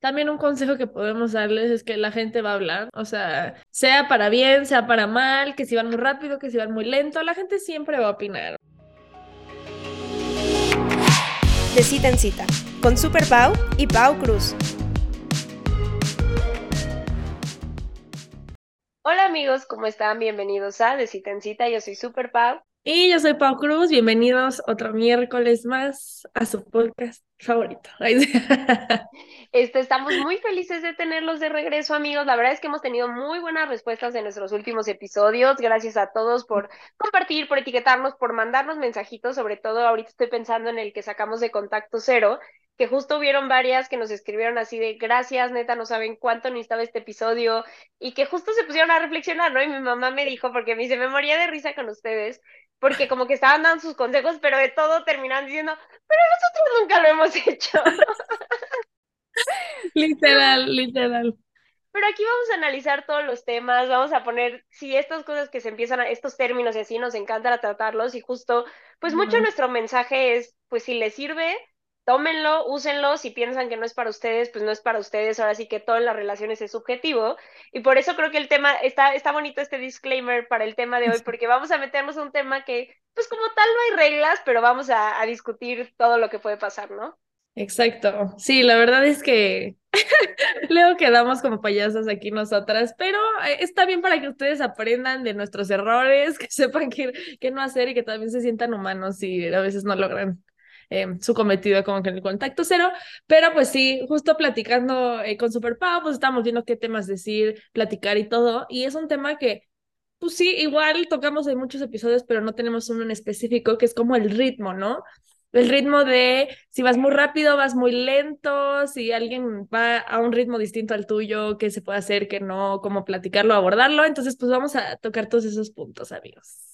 también un consejo que podemos darles es que la gente va a hablar, o sea, sea para bien, sea para mal, que si van muy rápido, que si van muy lento, la gente siempre va a opinar. De cita en cita, con Super Pau y Pau Cruz. Hola amigos, ¿cómo están? Bienvenidos a De cita en cita, yo soy Super Pau. Y yo soy Pau Cruz, bienvenidos otro miércoles más a su podcast favorito. Este, estamos muy felices de tenerlos de regreso, amigos. La verdad es que hemos tenido muy buenas respuestas en nuestros últimos episodios. Gracias a todos por compartir, por etiquetarnos, por mandarnos mensajitos. Sobre todo, ahorita estoy pensando en el que sacamos de contacto cero, que justo hubieron varias que nos escribieron así de gracias, neta, no saben cuánto necesitaba este episodio y que justo se pusieron a reflexionar, ¿no? Y mi mamá me dijo, porque me dice, me moría de risa con ustedes, porque como que estaban dando sus consejos, pero de todo terminan diciendo, pero nosotros nunca lo hemos hecho. literal, literal. Pero aquí vamos a analizar todos los temas, vamos a poner, si estas cosas que se empiezan, a, estos términos y así, nos encanta tratarlos y justo, pues mucho nuestro mensaje es, pues si les sirve, tómenlo, úsenlo, si piensan que no es para ustedes, pues no es para ustedes, ahora sí que todo en las relaciones es subjetivo, y por eso creo que el tema, está, está bonito este disclaimer para el tema de hoy, porque vamos a meternos a un tema que, pues como tal no hay reglas, pero vamos a, a discutir todo lo que puede pasar, ¿no? Exacto. Sí, la verdad es que luego quedamos como payasas aquí nosotras, pero eh, está bien para que ustedes aprendan de nuestros errores, que sepan qué, qué no hacer y que también se sientan humanos y a veces no logran eh, su cometido como que en el contacto cero, pero pues sí, justo platicando eh, con Super Pau, pues estamos viendo qué temas decir, platicar y todo, y es un tema que, pues sí, igual tocamos en muchos episodios, pero no tenemos uno en específico, que es como el ritmo, ¿no? el ritmo de si vas muy rápido, vas muy lento, si alguien va a un ritmo distinto al tuyo, qué se puede hacer, qué no, cómo platicarlo, abordarlo. Entonces, pues vamos a tocar todos esos puntos, amigos.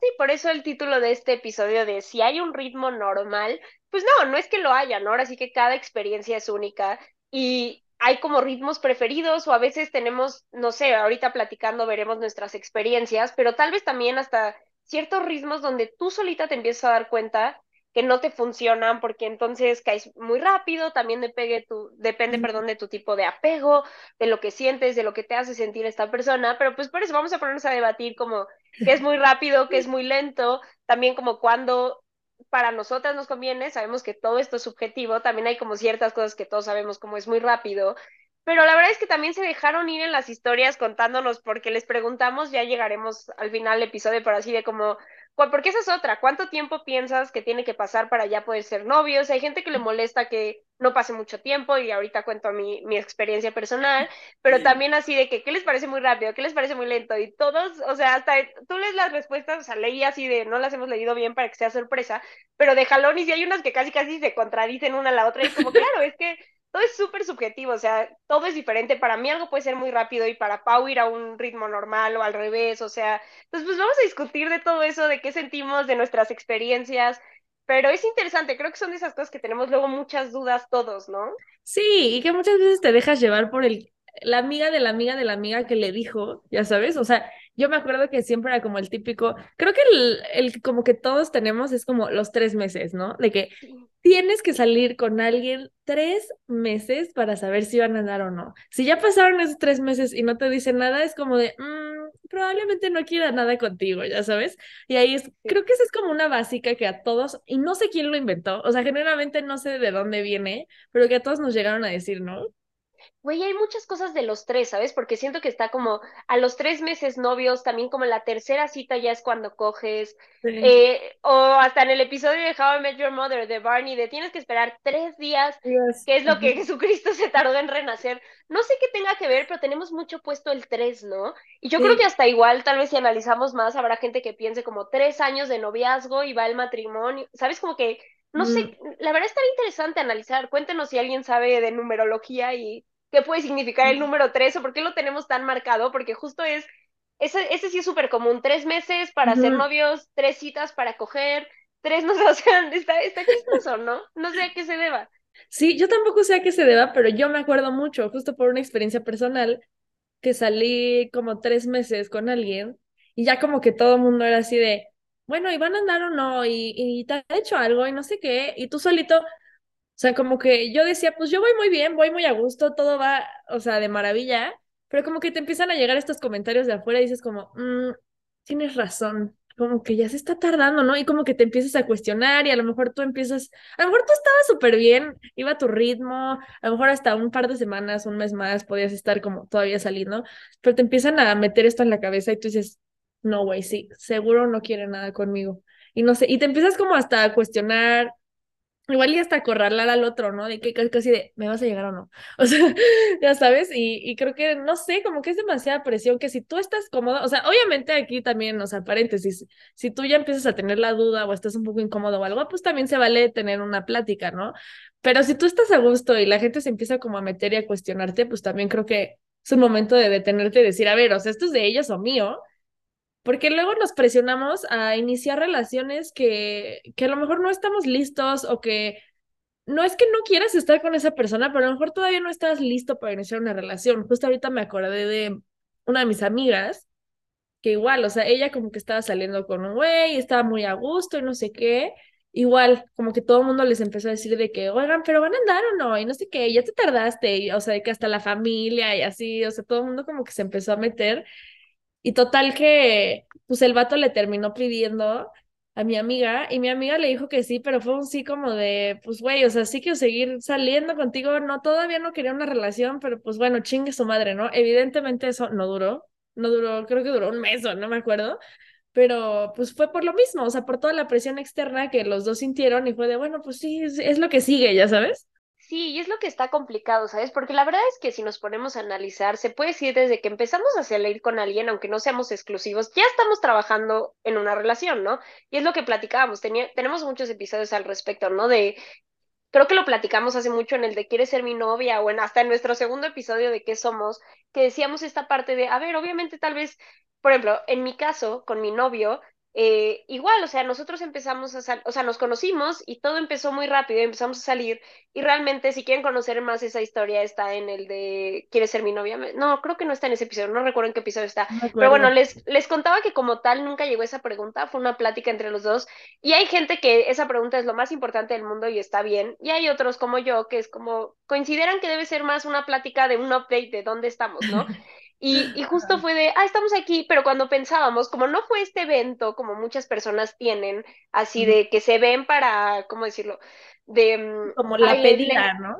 Sí, por eso el título de este episodio de si hay un ritmo normal, pues no, no es que lo haya, ¿no? Ahora sí que cada experiencia es única y hay como ritmos preferidos o a veces tenemos, no sé, ahorita platicando veremos nuestras experiencias, pero tal vez también hasta ciertos ritmos donde tú solita te empiezas a dar cuenta que no te funcionan porque entonces caes muy rápido, también depende, tu, depende perdón, de tu tipo de apego, de lo que sientes, de lo que te hace sentir esta persona, pero pues por eso vamos a ponernos a debatir como que es muy rápido, que es muy lento, también como cuando para nosotras nos conviene, sabemos que todo esto es subjetivo, también hay como ciertas cosas que todos sabemos como es muy rápido, pero la verdad es que también se dejaron ir en las historias contándonos porque les preguntamos, ya llegaremos al final del episodio, pero así de como, porque esa es otra. ¿Cuánto tiempo piensas que tiene que pasar para ya poder ser novios? Hay gente que le molesta que no pase mucho tiempo y ahorita cuento mi, mi experiencia personal, pero también así de que, ¿qué les parece muy rápido? ¿Qué les parece muy lento? Y todos, o sea, hasta tú lees las respuestas, o sea, leí así de, no las hemos leído bien para que sea sorpresa, pero de jalón y si hay unas que casi casi se contradicen una a la otra y como, claro, es que todo es súper subjetivo, o sea, todo es diferente. Para mí algo puede ser muy rápido y para Pau ir a un ritmo normal o al revés, o sea, entonces pues vamos a discutir de todo eso, de qué sentimos, de nuestras experiencias, pero es interesante, creo que son de esas cosas que tenemos luego muchas dudas todos, ¿no? Sí, y que muchas veces te dejas llevar por el la amiga de la amiga de la amiga que le dijo, ya sabes, o sea, yo me acuerdo que siempre era como el típico, creo que el, el como que todos tenemos es como los tres meses, ¿no? De que tienes que salir con alguien tres meses para saber si van a andar o no. Si ya pasaron esos tres meses y no te dicen nada, es como de, mm, probablemente no quiera nada contigo, ya sabes. Y ahí es, creo que esa es como una básica que a todos, y no sé quién lo inventó, o sea, generalmente no sé de dónde viene, pero que a todos nos llegaron a decir, ¿no? Güey, hay muchas cosas de los tres, ¿sabes? Porque siento que está como a los tres meses novios, también como la tercera cita ya es cuando coges, eh, o hasta en el episodio de How I Met Your Mother de Barney, de tienes que esperar tres días, que es lo que Jesucristo se tardó en renacer. No sé qué tenga que ver, pero tenemos mucho puesto el tres, ¿no? Y yo creo que hasta igual, tal vez si analizamos más, habrá gente que piense como tres años de noviazgo y va el matrimonio, ¿sabes? Como que, no sé, la verdad estaría interesante analizar. Cuéntenos si alguien sabe de numerología y qué puede significar el número tres o por qué lo tenemos tan marcado, porque justo es, ese, ese sí es súper común, tres meses para ser novios, tres citas para coger, tres, no sé, o sea, está, está chistoso, ¿no? No sé a qué se deba. Sí, yo tampoco sé a qué se deba, pero yo me acuerdo mucho, justo por una experiencia personal, que salí como tres meses con alguien y ya como que todo el mundo era así de, bueno, ¿y van a andar o no? Y, y te ha hecho algo y no sé qué, y tú solito, sea, como que yo decía, pues yo voy muy bien, voy muy a gusto, todo va, o sea, de maravilla, pero como que te empiezan a llegar estos comentarios de afuera y dices como, mm, tienes razón, como que ya se está tardando, ¿no? Y como que te empiezas a cuestionar y a lo mejor tú empiezas, a lo mejor tú estabas súper bien, iba tu ritmo, a lo mejor hasta un par de semanas, un mes más podías estar como todavía saliendo, pero te empiezan a meter esto en la cabeza y tú dices, no, güey, sí, seguro no quiere nada conmigo. Y no sé, y te empiezas como hasta a cuestionar, igual y hasta acorralar al otro, ¿no? De que casi de, ¿me vas a llegar o no? O sea, ya sabes, y, y creo que, no sé, como que es demasiada presión que si tú estás cómodo, o sea, obviamente aquí también, o sea, paréntesis, si tú ya empiezas a tener la duda o estás un poco incómodo o algo, pues también se vale tener una plática, ¿no? Pero si tú estás a gusto y la gente se empieza como a meter y a cuestionarte, pues también creo que es un momento de detenerte y decir, a ver, o sea, esto es de ellos o mío, porque luego nos presionamos a iniciar relaciones que, que a lo mejor no estamos listos o que no es que no quieras estar con esa persona, pero a lo mejor todavía no estás listo para iniciar una relación. Justo ahorita me acordé de una de mis amigas que igual, o sea, ella como que estaba saliendo con un güey, estaba muy a gusto y no sé qué. Igual, como que todo el mundo les empezó a decir de que, oigan, pero van a andar o no, y no sé qué, ya te tardaste, y, o sea, de que hasta la familia y así, o sea, todo el mundo como que se empezó a meter. Y total que, pues el vato le terminó pidiendo a mi amiga y mi amiga le dijo que sí, pero fue un sí como de, pues güey, o sea, sí quiero seguir saliendo contigo, no, todavía no quería una relación, pero pues bueno, chingue su madre, ¿no? Evidentemente eso no duró, no duró, creo que duró un mes o no me acuerdo, pero pues fue por lo mismo, o sea, por toda la presión externa que los dos sintieron y fue de, bueno, pues sí, es, es lo que sigue, ya sabes. Sí, y es lo que está complicado, ¿sabes? Porque la verdad es que si nos ponemos a analizar, se puede decir desde que empezamos a salir con alguien, aunque no seamos exclusivos, ya estamos trabajando en una relación, ¿no? Y es lo que platicábamos, tenía, tenemos muchos episodios al respecto, ¿no? De, creo que lo platicamos hace mucho en el de ¿Quieres ser mi novia? o en, hasta en nuestro segundo episodio de ¿Qué somos? Que decíamos esta parte de, a ver, obviamente tal vez, por ejemplo, en mi caso, con mi novio, eh, igual, o sea, nosotros empezamos a salir, o sea, nos conocimos y todo empezó muy rápido, empezamos a salir y realmente si quieren conocer más esa historia está en el de ¿Quieres ser mi novia? No, creo que no está en ese episodio, no recuerdo en qué episodio está, pero bueno, les, les contaba que como tal nunca llegó esa pregunta, fue una plática entre los dos y hay gente que esa pregunta es lo más importante del mundo y está bien y hay otros como yo que es como consideran que debe ser más una plática de un update de dónde estamos, ¿no? Y, y, justo fue de, ah, estamos aquí, pero cuando pensábamos, como no fue este evento, como muchas personas tienen, así de que se ven para, ¿cómo decirlo? De... Mm, como la pedida, ¿no?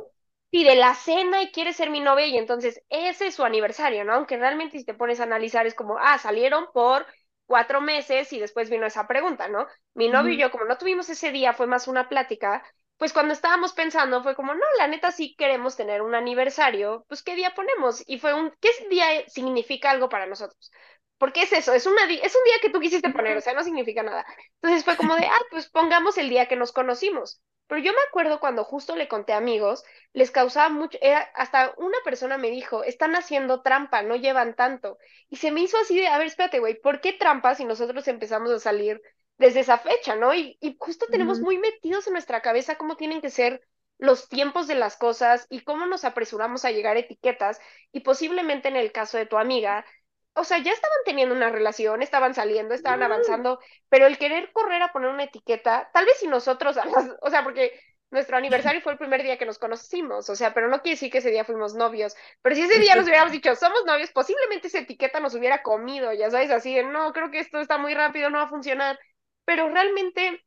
Sí, de la cena y quiere ser mi novia y entonces ese es su aniversario, ¿no? Aunque realmente si te pones a analizar es como, ah, salieron por cuatro meses y después vino esa pregunta, ¿no? Mi novio y yo, como no tuvimos ese día, fue más una plática, pues cuando estábamos pensando fue como, no, la neta sí queremos tener un aniversario, pues ¿qué día ponemos? Y fue un, ¿qué día significa algo para nosotros? Porque es eso, es, una, es un día que tú quisiste poner, o sea, no significa nada. Entonces fue como de, ah, pues pongamos el día que nos conocimos. Pero yo me acuerdo cuando justo le conté a amigos, les causaba mucho, era, hasta una persona me dijo, están haciendo trampa, no llevan tanto. Y se me hizo así de, a ver, espérate, güey, ¿por qué trampa si nosotros empezamos a salir desde esa fecha, ¿no? Y, y justo tenemos muy metidos en nuestra cabeza cómo tienen que ser los tiempos de las cosas y cómo nos apresuramos a llegar a etiquetas y posiblemente en el caso de tu amiga, o sea, ya estaban teniendo una relación, estaban saliendo, estaban avanzando, pero el querer correr a poner una etiqueta, tal vez si nosotros, o sea, porque nuestro aniversario fue el primer día que nos conocimos, o sea, pero no quiere decir que ese día fuimos novios, pero si ese día nos hubiéramos dicho, somos novios, posiblemente esa etiqueta nos hubiera comido, ya sabes, así de, no, creo que esto está muy rápido, no va a funcionar pero realmente,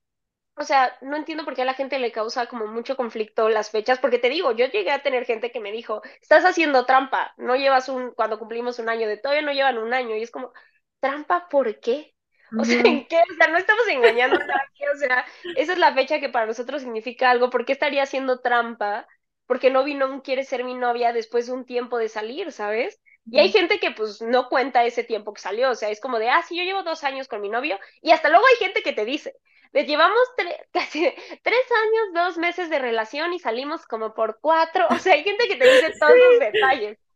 o sea, no entiendo por qué a la gente le causa como mucho conflicto las fechas, porque te digo, yo llegué a tener gente que me dijo, estás haciendo trampa, no llevas un, cuando cumplimos un año, de todavía no llevan un año, y es como, ¿trampa por qué? O sea, ¿en qué? O sea, no estamos engañando a nadie, o sea, esa es la fecha que para nosotros significa algo, ¿por qué estaría haciendo trampa? Porque no vino, quiere ser mi novia después de un tiempo de salir, ¿sabes? Y hay gente que pues no cuenta ese tiempo que salió, o sea, es como de, ah, sí, yo llevo dos años con mi novio, y hasta luego hay gente que te dice, le llevamos casi tres años, dos meses de relación y salimos como por cuatro, o sea, hay gente que te dice todos los detalles.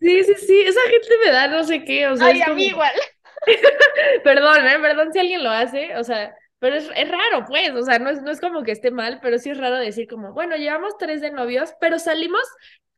Sí, sí, sí, esa gente me da no sé qué, o sea. Ay, a mí igual. perdón, ¿eh? Perdón si alguien lo hace, o sea, pero es, es, raro, pues, o sea, no es, no es como que esté mal, pero sí es raro decir como, bueno, llevamos tres de novios, pero salimos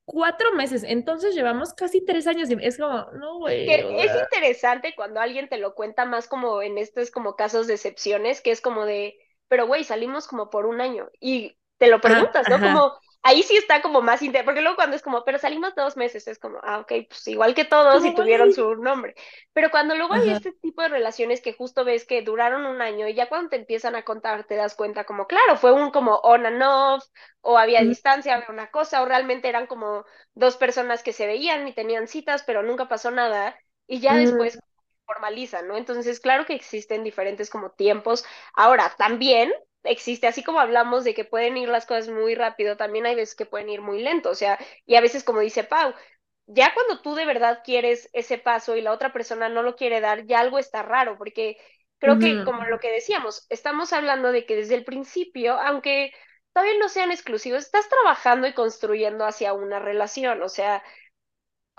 cuatro meses, entonces llevamos casi tres años y es como, no, güey. Es interesante cuando alguien te lo cuenta más como en estos como casos de excepciones, que es como de, pero güey, salimos como por un año y te lo preguntas, ¿no? Como ahí sí está como más interno, porque luego cuando es como, pero salimos dos meses, es como, ah, ok, pues igual que todos y tuvieron su nombre. Pero cuando luego hay este tipo de relaciones que justo ves que duraron un año y ya cuando te empiezan a contar te das cuenta como, claro, fue un como on and off, o había distancia, había una cosa, o realmente eran como dos personas que se veían y tenían citas, pero nunca pasó nada, y ya después formalizan, ¿no? Entonces, claro que existen diferentes como tiempos. Ahora, también existe, así como hablamos de que pueden ir las cosas muy rápido, también hay veces que pueden ir muy lento, o sea, y a veces como dice Pau, ya cuando tú de verdad quieres ese paso y la otra persona no lo quiere dar, ya algo está raro, porque creo que como lo que decíamos, estamos hablando de que desde el principio, aunque todavía no sean exclusivos, estás trabajando y construyendo hacia una relación, o sea,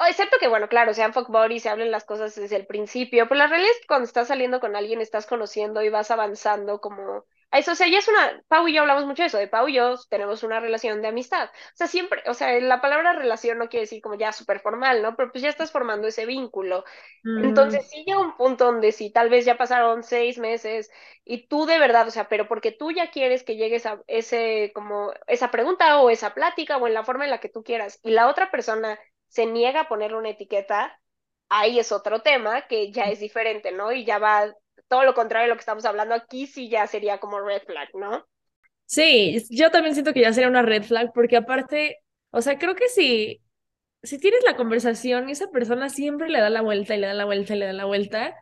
excepto que, bueno, claro, sean fuck y se hablen las cosas desde el principio, pero la realidad es que cuando estás saliendo con alguien, estás conociendo y vas avanzando como eso, o sea, ya es una, Pau y yo hablamos mucho de eso, de Pau y yo tenemos una relación de amistad. O sea, siempre, o sea, la palabra relación no quiere decir como ya súper formal, ¿no? Pero pues ya estás formando ese vínculo. Mm. Entonces sí llega un punto donde si tal vez ya pasaron seis meses y tú de verdad, o sea, pero porque tú ya quieres que llegues a ese, como, esa pregunta o esa plática o en la forma en la que tú quieras y la otra persona se niega a ponerle una etiqueta, ahí es otro tema que ya es diferente, ¿no? Y ya va todo lo contrario de lo que estamos hablando aquí, sí ya sería como red flag, ¿no? Sí, yo también siento que ya sería una red flag, porque aparte, o sea, creo que si, si tienes la conversación y esa persona siempre le da la vuelta y le da la vuelta y le da la vuelta,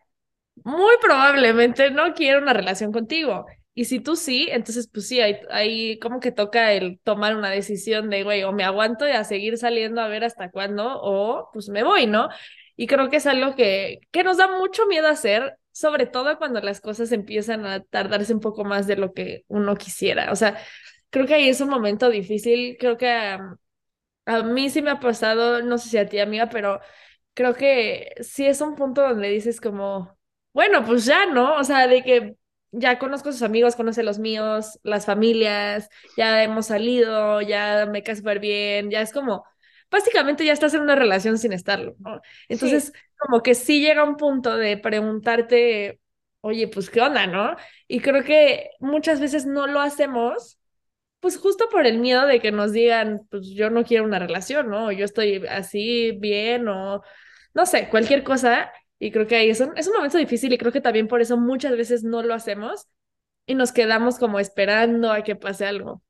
muy probablemente no quiere una relación contigo. Y si tú sí, entonces pues sí, ahí, ahí como que toca el tomar una decisión de, güey, o me aguanto y a seguir saliendo a ver hasta cuándo, o pues me voy, ¿no? Y creo que es algo que, que nos da mucho miedo hacer, sobre todo cuando las cosas empiezan a tardarse un poco más de lo que uno quisiera. O sea, creo que ahí es un momento difícil, creo que a, mí sí me ha pasado, no sé si a ti amiga, pero creo que sí es un punto donde dices como, bueno, pues ya, ¿no? O sea, de que ya conozco a sus amigos, conoce los míos, las familias, ya hemos salido, ya me cae súper bien, ya es como, básicamente ya estás en una relación sin estarlo, ¿no? Entonces, como que sí llega un punto de preguntarte, oye, pues, ¿qué onda, no? Y creo que muchas veces no lo hacemos, pues justo por el miedo de que nos digan, pues yo no quiero una relación, ¿no? O yo estoy así bien o no sé, cualquier cosa. Y creo que ahí es un, es un momento difícil y creo que también por eso muchas veces no lo hacemos y nos quedamos como esperando a que pase algo.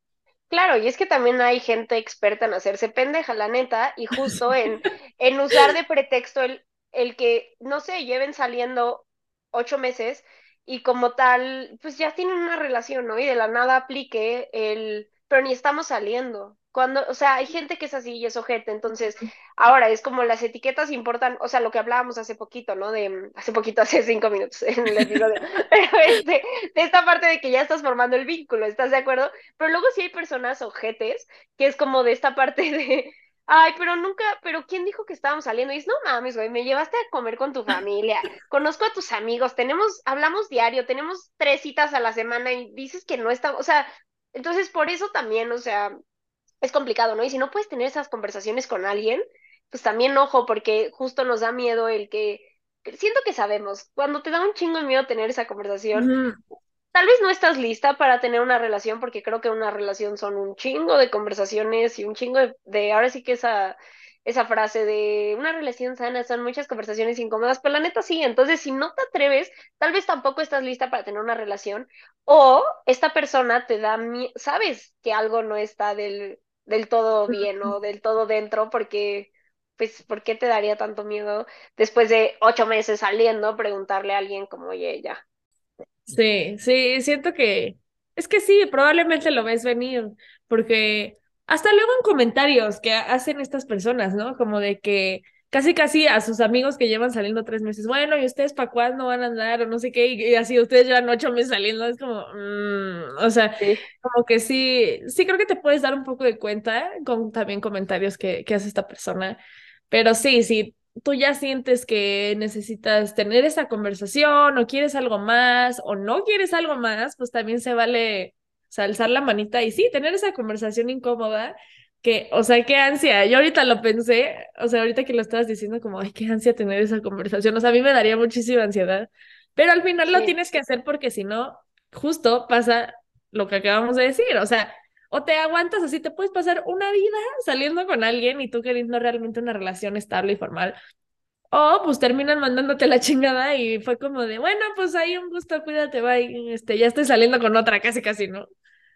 Claro, y es que también hay gente experta en hacerse pendeja, la neta, y justo en, en usar de pretexto el, el que, no sé, lleven saliendo ocho meses y como tal, pues ya tienen una relación, ¿no? Y de la nada aplique el, pero ni estamos saliendo. Cuando, o sea, hay gente que es así y es ojete, entonces, ahora es como las etiquetas importan, o sea, lo que hablábamos hace poquito, ¿no? De, hace poquito, hace cinco minutos en el episodio, pero este, de esta parte de que ya estás formando el vínculo, ¿estás de acuerdo? Pero luego sí hay personas ojetes, que es como de esta parte de, ay, pero nunca, pero ¿quién dijo que estábamos saliendo? Y dices, no mames, güey, me llevaste a comer con tu familia, conozco a tus amigos, tenemos, hablamos diario, tenemos tres citas a la semana y dices que no estamos, o sea, entonces por eso también, o sea, es complicado, ¿no? Y si no puedes tener esas conversaciones con alguien, pues también ojo, porque justo nos da miedo el que, siento que sabemos, cuando te da un chingo de miedo tener esa conversación, tal vez no estás lista para tener una relación, porque creo que una relación son un chingo de conversaciones y un chingo de, ahora sí que esa, esa frase de una relación sana son muchas conversaciones incómodas, pero la neta sí, entonces si no te atreves, tal vez tampoco estás lista para tener una relación o esta persona te da, sabes que algo no está del, del todo bien o del todo dentro, porque, pues, ¿por qué te daría tanto miedo después de ocho meses saliendo preguntarle a alguien como, oye, ya? Sí, sí, siento que es que sí, probablemente lo ves venir, porque hasta luego en comentarios que hacen estas personas, ¿no? Como de que casi casi a sus amigos que llevan saliendo tres meses, bueno, ¿y ustedes para cuándo van a andar? O no sé qué, y, así ustedes llevan ocho meses saliendo, es como, mm", o sea, como que sí, sí creo que te puedes dar un poco de cuenta con también comentarios que, que hace esta persona, pero sí, sí, tú ya sientes que necesitas tener esa conversación o quieres algo más o no quieres algo más, pues también se vale alzar la manita y sí, tener esa conversación incómoda que, o sea, qué ansia. Yo ahorita lo pensé, o sea, ahorita que lo estabas diciendo, como, ay, qué ansia tener esa conversación. O sea, a mí me daría muchísima ansiedad. Pero al final lo tienes que hacer porque si no, justo pasa lo que acabamos de decir. O sea, o te aguantas así, te puedes pasar una vida saliendo con alguien y tú queriendo realmente una relación estable y formal. O pues terminan mandándote la chingada y fue como de, bueno, pues ahí un gusto, cuídate, bye, este, ya estoy saliendo con otra, casi, casi, ¿no?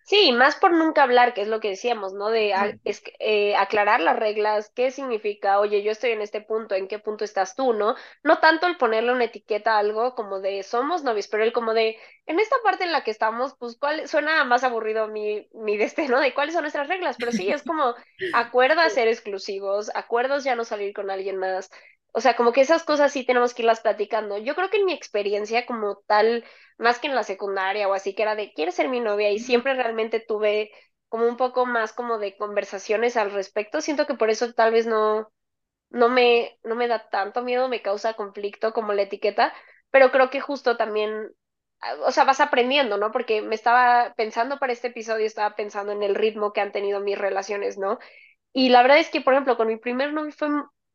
Sí, más por nunca hablar, que es lo que decíamos, ¿no? De es, eh, aclarar las reglas, qué significa, oye, yo estoy en este punto, ¿en qué punto estás tú, no? No tanto el ponerle una etiqueta a algo como de somos novios, pero el como de, en esta parte en la que estamos, pues, ¿cuál? Suena más aburrido mi, mi destino de cuáles son nuestras reglas, pero sí, es como acuerdos ser exclusivos, acuerdos ya no salir con alguien más, o sea, como que esas cosas sí tenemos que irlas platicando. Yo creo que en mi experiencia como tal, más que en la secundaria o así, que era de, ¿quieres ser mi novia? Y siempre realmente tuve como un poco más como de conversaciones al respecto. Siento que por eso tal vez no, no me, no me da tanto miedo, me causa conflicto como la etiqueta, pero creo que justo también, ah, o sea, vas aprendiendo, ¿no? Porque me estaba pensando para este episodio, estaba pensando en el ritmo que han tenido mis relaciones, ¿no? Y la verdad es que, por ejemplo, con mi primer novio fue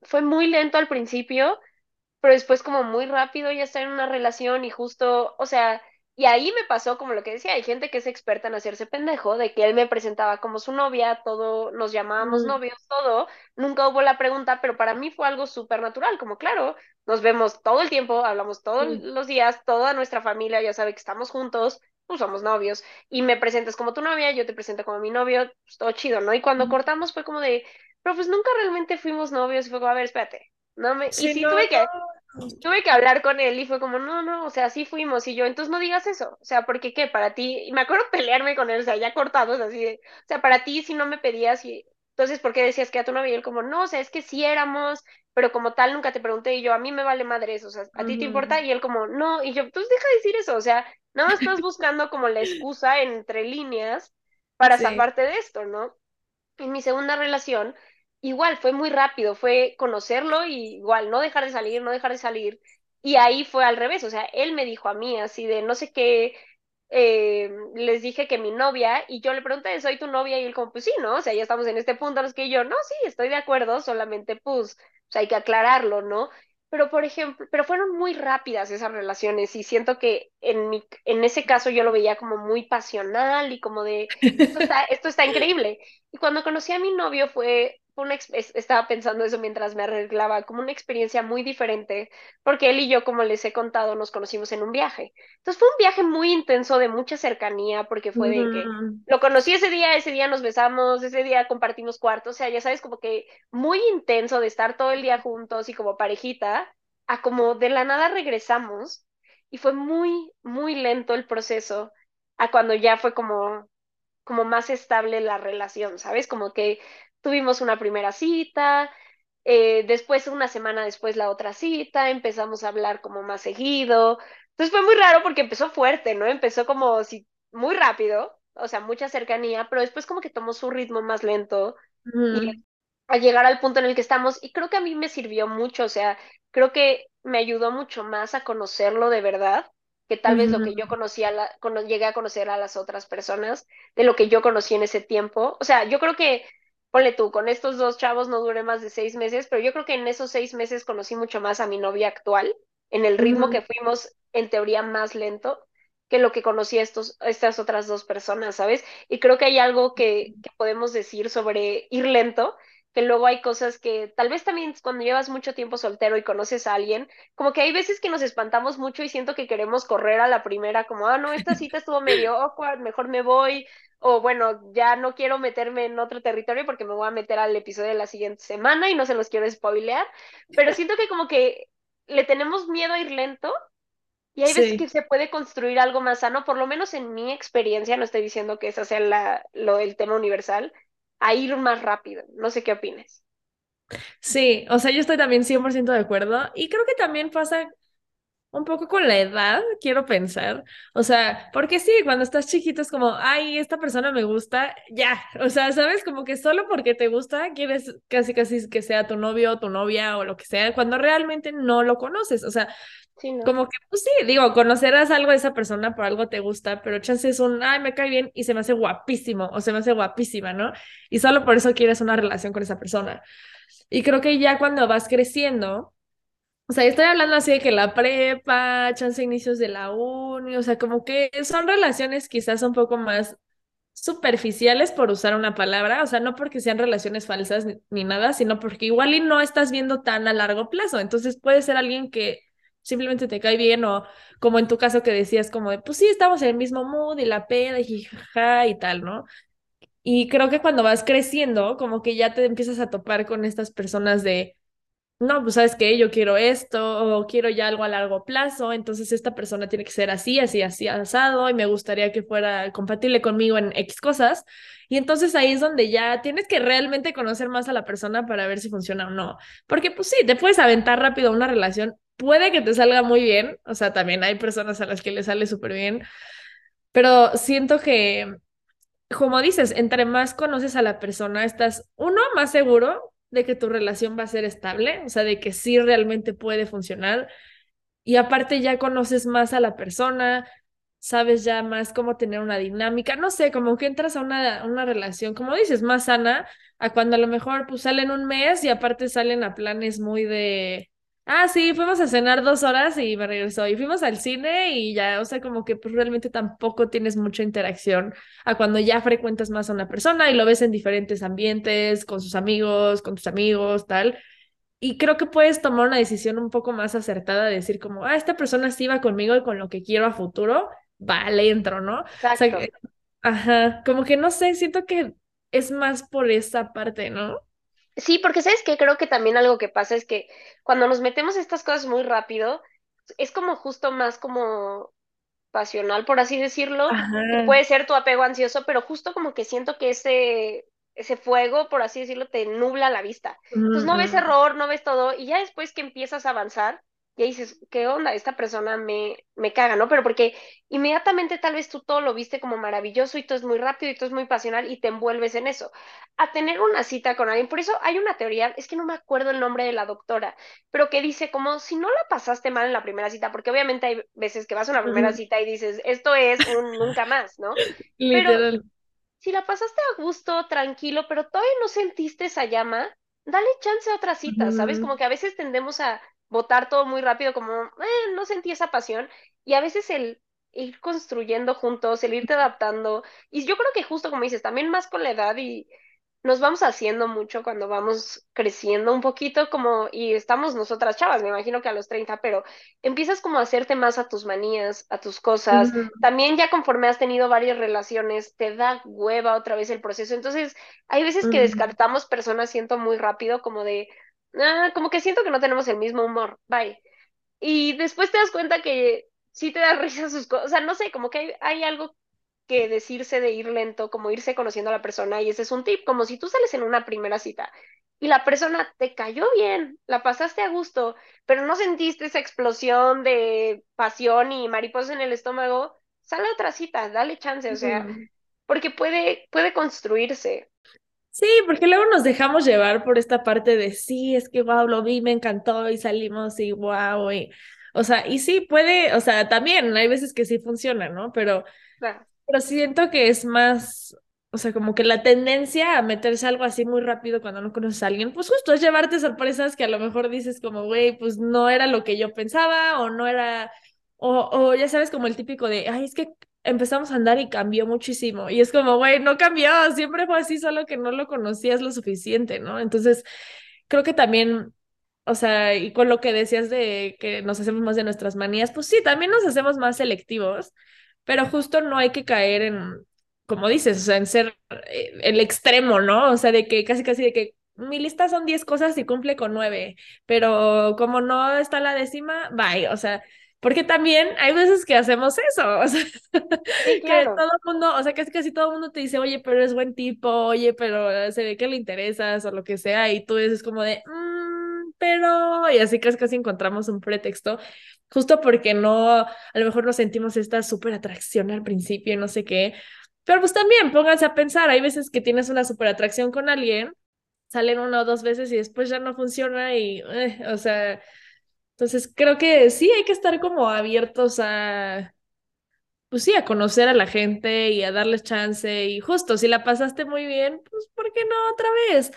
fue muy lento al principio, pero después como muy rápido ya está en una relación y justo, o sea, y ahí me pasó como lo que decía, hay gente que es experta en hacerse pendejo, de que él me presentaba como su novia, todo, nos llamábamos novios, todo, nunca hubo la pregunta, pero para mí fue algo súper natural, como claro, nos vemos todo el tiempo, hablamos todos los días, toda nuestra familia ya sabe que estamos juntos, pues somos novios, y me presentas como tu novia, yo te presento como mi novio, pues todo chido, ¿no? Y cuando cortamos fue como de, pero pues nunca realmente fuimos novios y fue como, a ver, espérate. No me... y sí tuve que tuve que hablar con él y fue como, no, no, o sea, sí fuimos y yo, entonces no digas eso, o sea, porque qué, para ti, y me acuerdo pelearme con él, o sea, ya cortados, así de, o sea, para ti si no me pedías y, entonces, ¿por qué decías que a tu novia? Y él como, no, o sea, es que sí éramos, pero como tal nunca te pregunté y yo, a mí me vale madre eso, o sea, ¿a ti te importa? Y él como, no, y yo, pues deja de decir eso, o sea, nada más estás buscando como la excusa entre líneas para salvarte de esto, ¿no? En mi segunda relación, igual fue muy rápido, fue conocerlo y igual no dejar de salir, no dejar de salir. Y ahí fue al revés, o sea, él me dijo a mí así de no sé qué, eh, les dije que mi novia, y yo le pregunté, ¿soy tu novia? Y él como, pues sí, ¿no? O sea, ya estamos en este punto, no es que yo, no, sí, estoy de acuerdo, solamente pues, pues hay que aclararlo, ¿no? Pero, por ejemplo, pero fueron muy rápidas esas relaciones y siento que en, mi, en ese caso yo lo veía como muy pasional y como de, esto está, esto está increíble. Y cuando conocí a mi novio fue una, estaba pensando eso mientras me arreglaba, como una experiencia muy diferente, porque él y yo, como les he contado, nos conocimos en un viaje. Entonces fue un viaje muy intenso, de mucha cercanía, porque fue de que lo conocí ese día, ese día nos besamos, ese día compartimos cuartos, o sea, ya sabes, como que muy intenso de estar todo el día juntos y como parejita, a como de la nada regresamos y fue muy, muy lento el proceso, a cuando ya fue como como más estable la relación, ¿sabes? Como que tuvimos una primera cita, eh, después una semana después la otra cita, empezamos a hablar como más seguido. Entonces fue muy raro porque empezó fuerte, ¿no? Empezó como si muy rápido, o sea, mucha cercanía, pero después como que tomó su ritmo más lento y a llegar al punto en el que estamos y creo que a mí me sirvió mucho, o sea, creo que me ayudó mucho más a conocerlo de verdad que tal vez lo que yo conocía, la, llegué a conocer a las otras personas, de lo que yo conocí en ese tiempo. O sea, yo creo que ponle tú, con estos dos chavos no duré más de seis meses, pero yo creo que en esos seis meses conocí mucho más a mi novia actual, en el ritmo que fuimos en teoría más lento que lo que conocí a estos, estas otras dos personas, ¿sabes? Y creo que hay algo que, que podemos decir sobre ir lento, que luego hay cosas que tal vez también cuando llevas mucho tiempo soltero y conoces a alguien, como que hay veces que nos espantamos mucho y siento que queremos correr a la primera, como, ah, no, esta cita estuvo medio awkward, mejor me voy, o bueno, ya no quiero meterme en otro territorio porque me voy a meter al episodio de la siguiente semana y no se los quiero spoilear, pero siento que como que le tenemos miedo a ir lento y hay veces que se puede construir algo más sano, por lo menos en mi experiencia, no estoy diciendo que ese sea la, lo, el tema universal, a ir más rápido. No sé qué opines. Sí, o sea, yo estoy también 100% de acuerdo y creo que también pasa un poco con la edad, quiero pensar. O sea, porque sí, cuando estás chiquito es como, ay, esta persona me gusta, ya. O sea, ¿sabes? Como que solo porque te gusta quieres casi casi que sea tu novio o tu novia o lo que sea, cuando realmente no lo conoces. O sea, como que, pues sí, digo, conocerás algo de esa persona, por algo te gusta, pero chance es un, ay, me cae bien y se me hace guapísimo o se me hace guapísima, ¿no? Y solo por eso quieres una relación con esa persona. Y creo que ya cuando vas creciendo, o sea, estoy hablando así de que la prepa, chance inicios de la uni, o sea, como que son relaciones quizás un poco más superficiales por usar una palabra, o sea, no porque sean relaciones falsas ni, ni, nada, sino porque igual y no estás viendo tan a largo plazo. Entonces puede ser alguien que simplemente te cae bien o como en tu caso que decías como de, pues sí, estamos en el mismo mood y la peda y jaja y tal, ¿no? Y creo que cuando vas creciendo, como que ya te empiezas a topar con estas personas de, no, pues sabes que yo quiero esto o quiero ya algo a largo plazo, entonces esta persona tiene que ser así, así, así, asado y me gustaría que fuera compatible conmigo en X cosas. Y entonces ahí es donde ya tienes que realmente conocer más a la persona para ver si funciona o no. Porque pues sí, te puedes aventar rápido una relación, puede que te salga muy bien, o sea, también hay personas a las que les sale súper bien, pero siento que, como dices, entre más conoces a la persona, estás, uno, más seguro de que tu relación va a ser estable, o sea, de que sí realmente puede funcionar. Y aparte ya conoces más a la persona, sabes ya más cómo tener una dinámica, no sé, como que entras a una, una relación, como dices, más sana, a cuando a lo mejor pues salen un mes y aparte salen a planes muy de Ah, sí, fuimos a cenar dos horas y me regresó. Y fuimos al cine y ya, o sea, como que pues realmente tampoco tienes mucha interacción a cuando ya frecuentas más a una persona y lo ves en diferentes ambientes, con sus amigos, con tus amigos, tal. Y creo que puedes tomar una decisión un poco más acertada de decir como, ah, esta persona sí va conmigo y con lo que quiero a futuro, vale, entro, ¿no? Exacto. O sea, ajá, como que no sé, siento que es más por esa parte, ¿no? Sí, porque sabes que creo que también algo que pasa es que cuando nos metemos estas cosas muy rápido, es como justo más como pasional, por así decirlo. Ajá. Puede ser tu apego ansioso, pero justo como que siento que ese, ese fuego, por así decirlo, te nubla la vista. Entonces no ves error, no ves todo, y ya después que empiezas a avanzar, ya dices, ¿qué onda? Esta persona me, me caga, ¿no? Pero porque inmediatamente tal vez tú todo lo viste como maravilloso y todo es muy rápido y todo es muy pasional y te envuelves en eso. A tener una cita con alguien, por eso hay una teoría, es que no me acuerdo el nombre de la doctora, pero que dice como si no la pasaste mal en la primera cita, porque obviamente hay veces que vas a una primera cita y dices, esto es un nunca más, ¿no? Pero Literal. si la pasaste a gusto, tranquilo, pero todavía no sentiste esa llama, dale chance a otra cita, ¿sabes? Como que a veces tendemos a botar todo muy rápido, como, eh, no sentí esa pasión, y a veces el ir construyendo juntos, el irte adaptando, y yo creo que justo como dices, también más con la edad y nos vamos haciendo mucho cuando vamos creciendo un poquito como, y estamos nosotras chavas, me imagino que a los 30 pero empiezas como a hacerte más a tus manías, a tus cosas. También ya conforme has tenido varias relaciones, te da hueva otra vez el proceso. Entonces, hay veces que descartamos personas, siento muy rápido, como de, ah, como que siento que no tenemos el mismo humor, bye. Y después te das cuenta que sí te da risa sus cosas, o sea, no sé, como que hay, hay algo que decirse de ir lento, como irse conociendo a la persona, y ese es un tip, como si tú sales en una primera cita y la persona te cayó bien, la pasaste a gusto, pero no sentiste esa explosión de pasión y mariposa en el estómago, sale a otra cita, dale chance, o sea, porque puede, puede construirse. Sí, porque luego nos dejamos llevar por esta parte de sí, es que wow, lo vi, me encantó y salimos y wow, y, o sea, y sí puede, o sea, también hay veces que sí funciona, ¿no? Pero, Claro. pero siento que es más, o sea, como que la tendencia a meterse algo así muy rápido cuando no conoces a alguien, pues justo es llevarte sorpresas que a lo mejor dices como, güey, pues no era lo que yo pensaba o no era, o, o ya sabes, como el típico de, ay, es que empezamos a andar y cambió muchísimo. Y es como, güey, no cambió, siempre fue así, solo que no lo conocías lo suficiente, ¿no? Entonces, creo que también, o sea, y con lo que decías de que nos hacemos más de nuestras manías, pues sí, también nos hacemos más selectivos, pero justo no hay que caer en, como dices, o sea, en ser eh, el extremo, ¿no? O sea, de que casi, casi de que mi lista son 10 cosas y cumple con nueve, pero como no está la décima, bye, o sea, porque también hay veces que hacemos eso, o sea, Sí, que claro. todo el mundo, o sea, casi casi todo el mundo te dice, oye, pero es buen tipo, oye, pero se ve que le interesas o lo que sea, y tú dices como de, "Mm, pero, y así casi casi encontramos un pretexto, justo porque no, a lo mejor nos sentimos esta súper atracción al principio y no sé qué, pero pues también pónganse a pensar, hay veces que tienes una súper atracción con alguien, salen una o dos veces y después ya no funciona y, eh, o sea... Entonces creo que sí hay que estar como abiertos a, pues sí, a conocer a la gente y a darles chance y justo, si la pasaste muy bien, pues ¿por qué no otra vez?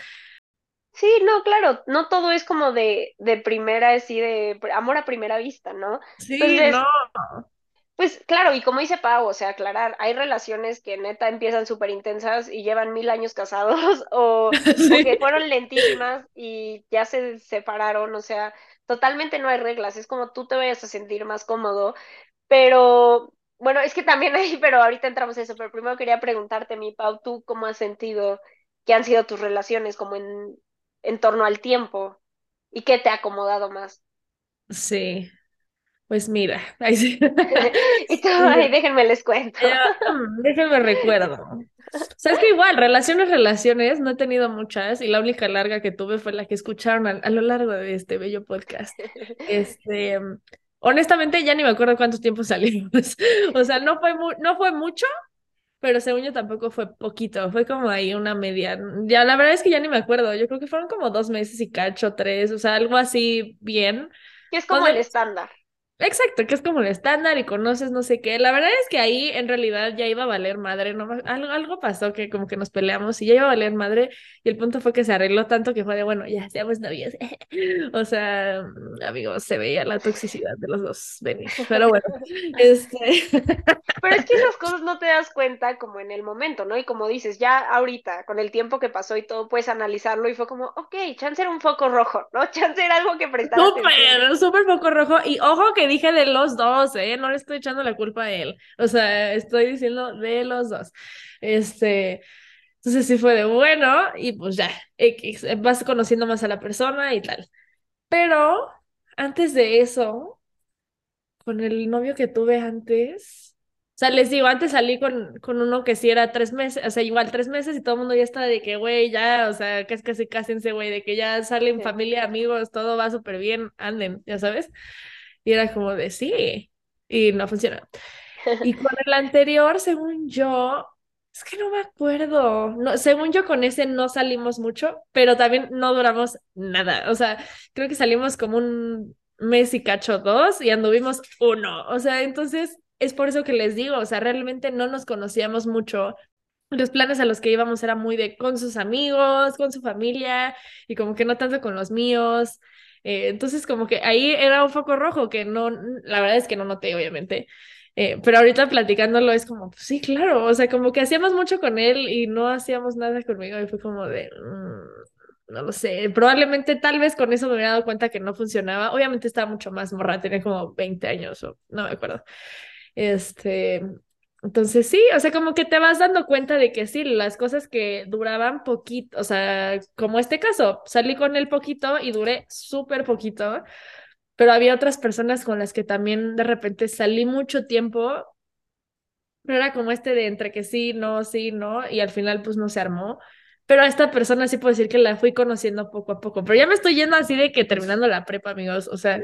Sí, no, claro, no todo es como de, de primera, así de amor a primera vista, ¿no? Sí, Entonces, no. Pues claro, y como dice Pau, o sea, aclarar, hay relaciones que neta empiezan súper intensas y llevan mil años casados o, Sí. o que fueron lentísimas y ya se separaron, o sea, totalmente no hay reglas, es como tú te vayas a sentir más cómodo, pero bueno, es que también hay, pero ahorita entramos a eso, pero primero quería preguntarte, mi Pau, ¿tú cómo has sentido que han sido tus relaciones como en, en torno al tiempo y qué te ha acomodado más? Sí, pues mira, ahí sí. Y déjenme les cuento. Mm, déjenme recuerdo. O sea, es que igual, relaciones, relaciones, no he tenido muchas y la única larga que tuve fue la que escucharon a, a lo largo de este bello podcast. Este, honestamente ya ni me acuerdo cuánto tiempo salimos. O sea, no fue mu- no fue mucho, pero según yo tampoco fue poquito, fue como ahí una media. Ya la verdad es que ya ni me acuerdo. Yo creo que fueron como dos meses y cacho, tres, o sea, algo así bien. Que es como el estándar. Exacto, que es como el estándar y conoces no sé qué. La verdad es que ahí en realidad ya iba a valer madre, ¿no? Algo, algo pasó que como que nos peleamos y ya iba a valer madre y el punto fue que se arregló tanto que fue de, bueno, ya seamos novios. O sea, amigos, se veía la toxicidad de los dos venir. Pero bueno, este... Pero es que esas cosas no te das cuenta como en el momento, ¿no? Y como dices, ya ahorita, con el tiempo que pasó y todo, puedes analizarlo y fue como, ok, chance era un foco rojo, ¿no? Chance era algo que atención. Súper, súper poco rojo. Y ojo que dije de los dos, ¿eh? No le estoy echando la culpa a él. O sea, estoy diciendo de los dos. Este, entonces sí fue de bueno y pues ya, X, vas conociendo más a la persona y tal. Pero antes de eso, con el novio que tuve antes, o sea, les digo, antes salí con, con uno que sí era tres meses, o sea, igual tres meses y todo el mundo ya está de que, güey, ya, o sea, casi casi cásense, güey, de que ya salen Sí. familia, amigos, todo va súper bien, anden, ya sabes. Y era como de sí, y no funciona. Y con el anterior, según yo, es que no me acuerdo. No, según yo, con ese no salimos mucho, pero también no duramos nada. O sea, creo que salimos como un mes y cacho dos y anduvimos uno. O sea, entonces es por eso que les digo, o sea, realmente no nos conocíamos mucho. Los planes a los que íbamos era muy de con sus amigos, con su familia y como que no tanto con los míos. Eh, entonces, como que ahí era un foco rojo que no, la verdad es que no noté, obviamente. Eh, pero ahorita platicándolo es como, pues sí, claro, o sea, como que hacíamos mucho con él y no hacíamos nada conmigo y fue como de, mm, no lo sé, probablemente tal vez con eso me hubiera dado cuenta que no funcionaba. Obviamente estaba mucho más morra, tenía como 20 años o no me acuerdo. Este, entonces sí, o sea, como que te vas dando cuenta de que sí, las cosas que duraban poquito, o sea, como este caso, salí con él poquito y duré súper poquito, pero había otras personas con las que también de repente salí mucho tiempo, pero era como este de entre que sí, no, sí, no, y al final pues no se armó. Pero a esta persona sí puedo decir que la fui conociendo poco a poco, pero ya me estoy yendo así de que terminando la prepa, amigos, o sea,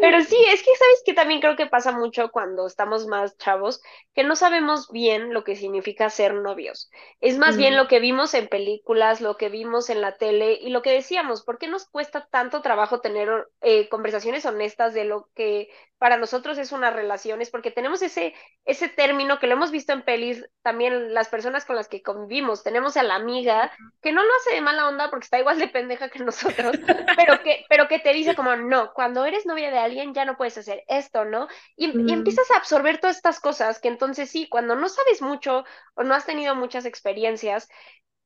Pero sí, es que sabes que también creo que pasa mucho cuando estamos más chavos, que no sabemos bien lo que significa ser novios. Es más bien mm, lo que vimos en películas, lo que vimos en la tele y lo que decíamos, ¿por qué nos cuesta tanto trabajo tener eh, conversaciones honestas de lo que para nosotros es una relación? Es porque tenemos ese, ese término que lo hemos visto en pelis, también las personas con las que convivimos. Tenemos a la amiga que no lo hace de mala onda porque está igual de pendeja que nosotros, pero que, pero que te dice como, no, cuando eres novia de alguien ya no puedes hacer esto, ¿no? Y, y mm, empiezas a absorber todas estas cosas que entonces sí, cuando no sabes mucho o no has tenido muchas experiencias,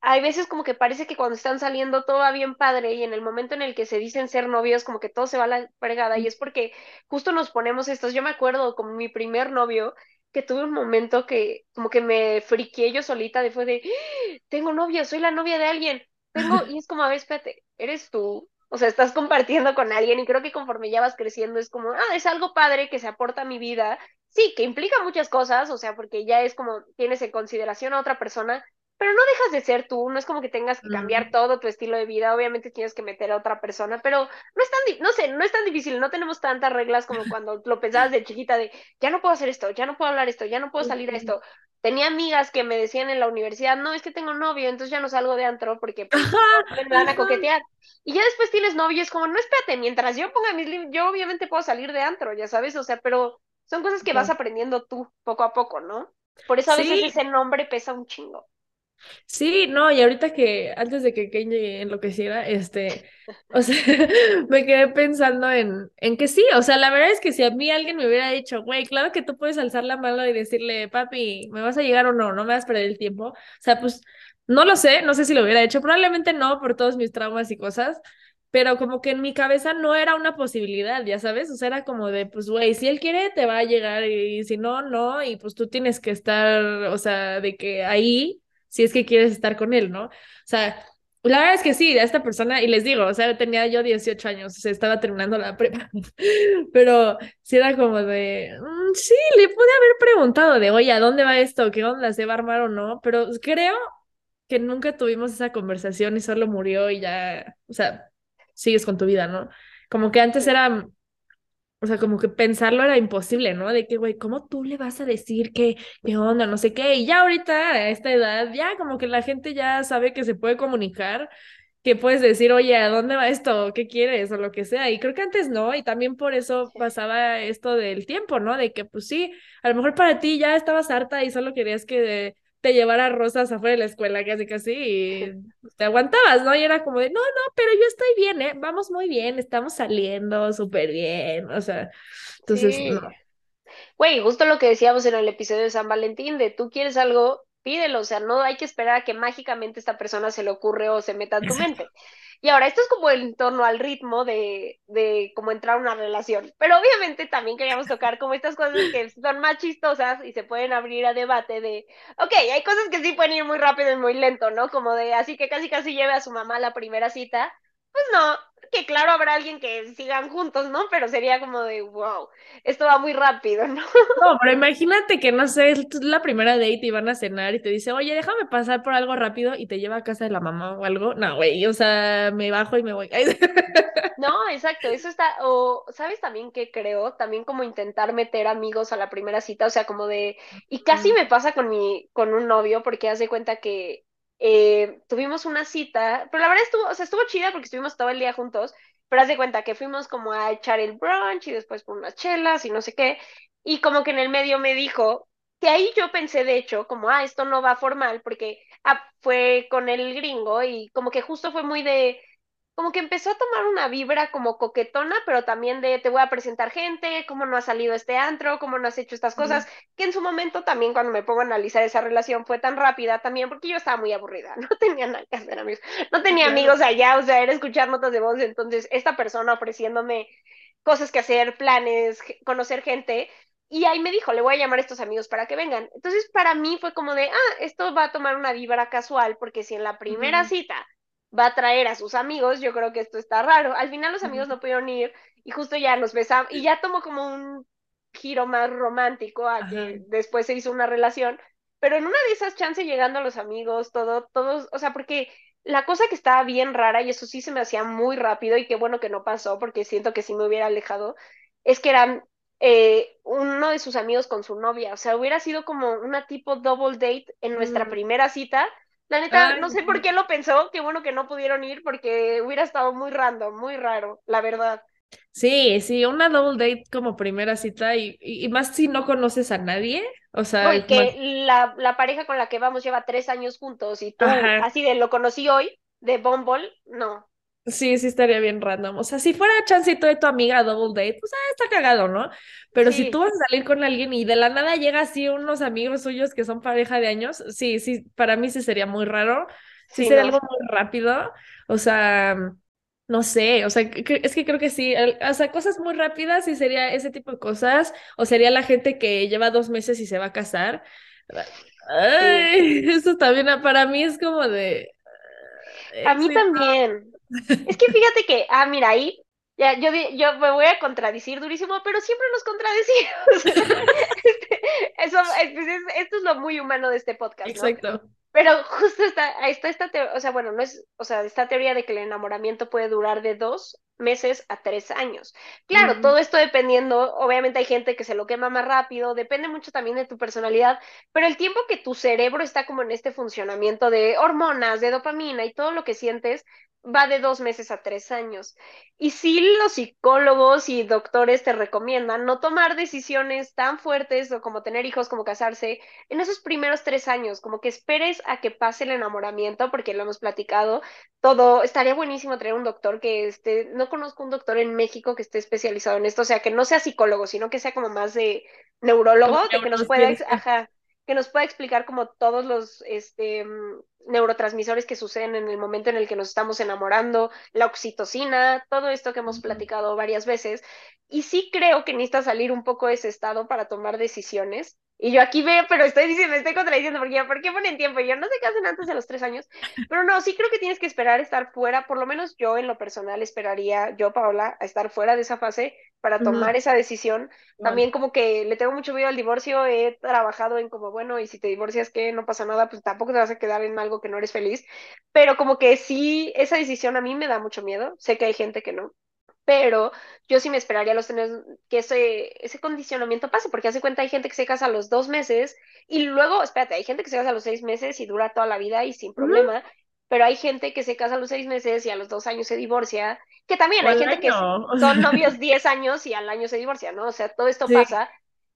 hay veces como que parece que cuando están saliendo todo va bien padre y en el momento en el que se dicen ser novios como que todo se va a la fregada y es porque justo nos ponemos estos, yo me acuerdo como mi primer novio que tuve un momento que como que me friqué yo solita de fue de tengo novia, soy la novia de alguien, tengo, y es como, a ver, espérate, eres tú, o sea, estás compartiendo con alguien y creo que conforme ya vas creciendo es como, ah, es algo padre que se aporta a mi vida, sí, que implica muchas cosas, o sea, porque ya es como tienes en consideración a otra persona, pero no dejas de ser tú, no es como que tengas que cambiar todo tu estilo de vida, obviamente tienes que meter a otra persona, pero no es tan, no sé, no es tan difícil, no tenemos tantas reglas como cuando lo pensabas de chiquita de, ya no puedo hacer esto, ya no puedo hablar esto, ya no puedo salir a esto, Tenía amigas que me decían en la universidad, no, es que tengo novio, entonces ya no salgo de antro porque pues me van a coquetear. Y ya después tienes novio, y es como, no, espérate, mientras yo ponga mis libros, yo obviamente puedo salir de antro, ya sabes, o sea, pero son cosas que vas aprendiendo tú poco a poco, ¿no? Por eso a veces Sí, ese nombre pesa un chingo. Sí, no, y ahorita que antes de que Kenji enloqueciera, este, o sea, me quedé pensando en, en que sí, o sea, la verdad es que si a mí alguien me hubiera dicho, güey, claro que tú puedes alzar la mano y decirle, papi, ¿me vas a llegar o no? No me vas a perder el tiempo. O sea, pues no lo sé, no sé si lo hubiera hecho, probablemente no por todos mis traumas y cosas, pero como que en mi cabeza no era una posibilidad, ya sabes, o sea, era como de, pues, güey, si él quiere, te va a llegar y si no, no, y pues tú tienes que estar, o sea, de que ahí si es que quieres estar con él, ¿no? O sea, la verdad es que sí, a esta persona, y les digo, o sea, tenía yo 18 años, o sea, estaba terminando la prepa, pero sí era como de, mm, sí, le pude haber preguntado de, oye, ¿a dónde va esto? ¿Qué onda? ¿Se va a armar o no? Pero creo que nunca tuvimos esa conversación y solo murió y ya, o sea, sigues con tu vida, ¿no? Como que antes era o sea, como que pensarlo era imposible, ¿no? De que, güey, ¿cómo tú le vas a decir que, qué onda, no sé qué? Y ya ahorita, a esta edad, ya como que la gente ya sabe que se puede comunicar, que puedes decir, oye, ¿a dónde va esto? ¿Qué quieres? O lo que sea. Y creo que antes no, y también por eso pasaba esto del tiempo, ¿no? De que, pues sí, a lo mejor para ti ya estabas harta y solo querías que te llevara rosas afuera de la escuela, casi casi, y te aguantabas, ¿no? Y era como de, no, no, pero yo estoy bien, ¿eh? Vamos muy bien, estamos saliendo súper bien, o sea, entonces, no. Güey, justo lo que decíamos en el episodio de San Valentín, de tú quieres algo, pídelo, o sea, no hay que esperar a que mágicamente esta persona se le ocurre o se meta en tu mente. Y ahora, esto es como en torno al ritmo de, de cómo entrar a una relación. Pero obviamente también queríamos tocar como estas cosas que son más chistosas y se pueden abrir a debate de, ok, hay cosas que sí pueden ir muy rápido y muy lento, ¿no? Como de, así que casi casi lleve a su mamá la primera cita. Pues no, que claro habrá alguien que sigan juntos, ¿no? Pero sería como de, wow, esto va muy rápido, ¿no? No, pero imagínate que, no sé, es la primera date y van a cenar y te dice, oye, déjame pasar por algo rápido y te lleva a casa de la mamá o algo. No, güey, o sea, me bajo y me voy. No, exacto, eso está, o, ¿sabes también qué creo? También como intentar meter amigos a la primera cita, o sea, como de, y casi me pasa con mi, con un novio, porque hace cuenta que eh, tuvimos una cita, pero la verdad estuvo, o sea, estuvo chida porque estuvimos todo el día juntos, pero haz de cuenta que fuimos como a echar el brunch y después por unas chelas y no sé qué, y como que en el medio me dijo, que ahí yo pensé de hecho como, ah, esto no va formal porque ah, fue con el gringo y como que justo fue muy de como que empezó a tomar una vibra como coquetona, pero también de te voy a presentar gente, cómo no ha salido este antro, cómo no has hecho estas cosas, que en su momento también cuando me pongo a analizar esa relación fue tan rápida también porque yo estaba muy aburrida, no tenía nada que hacer amigos, no tenía amigos allá, o sea, era escuchar notas de voz, entonces esta persona ofreciéndome cosas que hacer, planes, conocer gente, y ahí me dijo, le voy a llamar a estos amigos para que vengan. Entonces, para mí fue como de, ah, esto va a tomar una vibra casual, porque si en la primera cita va a traer a sus amigos, yo creo que esto está raro. Al final los amigos no pudieron ir y justo ya nos besamos y ya tomó como un giro más romántico a que después se hizo una relación, pero en una de esas chances llegando a los amigos, todo, todos, o sea, porque la cosa que estaba bien rara y eso sí se me hacía muy rápido y qué bueno que no pasó porque siento que si me hubiera alejado, es que eran eh, uno de sus amigos con su novia, o sea, hubiera sido como una tipo double date en nuestra primera cita la neta, no sé por qué lo pensó, qué bueno que no pudieron ir porque hubiera estado muy random, muy raro, la verdad. Sí, sí, una double date como primera cita y, y, más si no conoces a nadie, o sea... Porque la, la, pareja con la que vamos lleva tres años juntos y tú así de lo conocí hoy, de Bumble, no. Sí, sí estaría bien random. O sea, si fuera chancito de tu amiga double date, pues ah, está cagado, ¿no? Pero si tú vas a salir con alguien y de la nada llega así unos amigos suyos que son pareja de años, sí, sí, para mí sí sería muy raro. Sí, sería algo muy rápido. O sea, no sé, o sea, es que creo que sí, o sea, cosas muy rápidas sí sería ese tipo de cosas, o sería la gente que lleva dos meses y se va a casar. Ay, eso también para mí es como de... A mí también. Es que fíjate que, ah, mira, ahí ya, yo, yo me voy a contradecir durísimo, pero siempre nos contradecimos. Este, eso, pues, esto es lo muy humano de este podcast. Exacto. Pero justo está, está esta, o sea, bueno, no es, o sea, esta teoría de que el enamoramiento puede durar de dos meses a tres años. Claro, todo esto dependiendo, obviamente hay gente que se lo quema más rápido, depende mucho también de tu personalidad, pero el tiempo que tu cerebro está como en este funcionamiento de hormonas, de dopamina y todo lo que sientes, va de dos meses a tres años. Y sí, los psicólogos y doctores te recomiendan no tomar decisiones tan fuertes o como tener hijos, como casarse, en esos primeros tres años, como que esperes a que pase el enamoramiento, porque lo hemos platicado, todo, estaría buenísimo tener un doctor que esté, no conozco un doctor en México que esté especializado en esto, o sea, que no sea psicólogo, sino que sea como más de neurólogo, de que nos pueda, ajá, que nos pueda explicar como todos los este, neurotransmisores que suceden en el momento en el que nos estamos enamorando, la oxitocina, todo esto que hemos platicado varias veces. Y sí creo que necesita salir un poco de ese estado para tomar decisiones. Y yo aquí veo, pero estoy diciendo, me estoy contradiciendo, porque ya, ¿por qué ponen tiempo? Y yo no se casen antes de los tres años. Pero no, sí creo que tienes que esperar estar fuera, por lo menos yo en lo personal esperaría, yo, Paola, a estar fuera de esa fase para tomar esa decisión. También como que le tengo mucho miedo al divorcio, he trabajado en como, bueno, y si te divorcias, que no pasa nada, pues tampoco te vas a quedar en algo que no eres feliz. Pero como que sí, esa decisión a mí me da mucho miedo. Sé que hay gente que no pero yo sí me esperaría los tener que ese, ese condicionamiento pase, porque hace cuenta hay gente que se casa a los dos meses y luego, espérate, hay gente que se casa a los seis meses y dura toda la vida y sin problema, pero hay gente que se casa a los seis meses y a los dos años se divorcia, que también hay gente que son novios diez años y al año se divorcia, ¿no? O sea, todo esto pasa,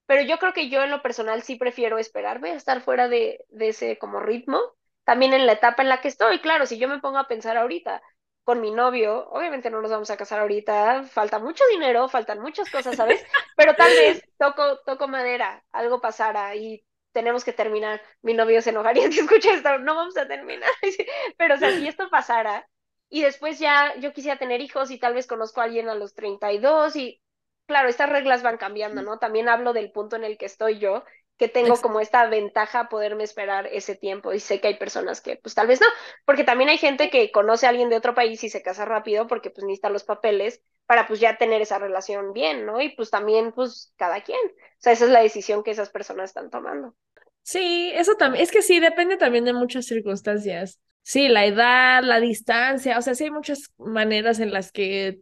pero yo creo que yo en lo personal sí prefiero esperarme a estar fuera de, de ese como ritmo, también en la etapa en la que estoy, claro, si yo me pongo a pensar ahorita, con mi novio, obviamente no nos vamos a casar ahorita, falta mucho dinero, faltan muchas cosas, ¿sabes? Pero tal vez toco, toco madera, algo pasara y tenemos que terminar. Mi novio se enojaría si escucha esto, no vamos a terminar. Pero o sea, si esto pasara y después ya yo quisiera tener hijos y tal vez conozco a alguien a los 32 y claro, estas reglas van cambiando, ¿no? También hablo del punto en el que estoy yo que tengo como esta ventaja poderme esperar ese tiempo y sé que hay personas que pues tal vez no, porque también hay gente que conoce a alguien de otro país y se casa rápido porque pues necesita los papeles para pues ya tener esa relación bien, ¿no? Y pues también pues cada quien, o sea, esa es la decisión que esas personas están tomando. Sí, eso también, es que sí, depende también de muchas circunstancias. Sí, la edad, la distancia, o sea, sí hay muchas maneras en las que,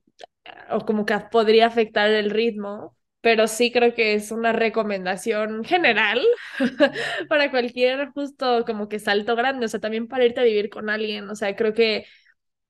o como que podría afectar el ritmo, pero sí creo que es una recomendación general para cualquier justo como que salto grande, o sea, también para irte a vivir con alguien, o sea, creo que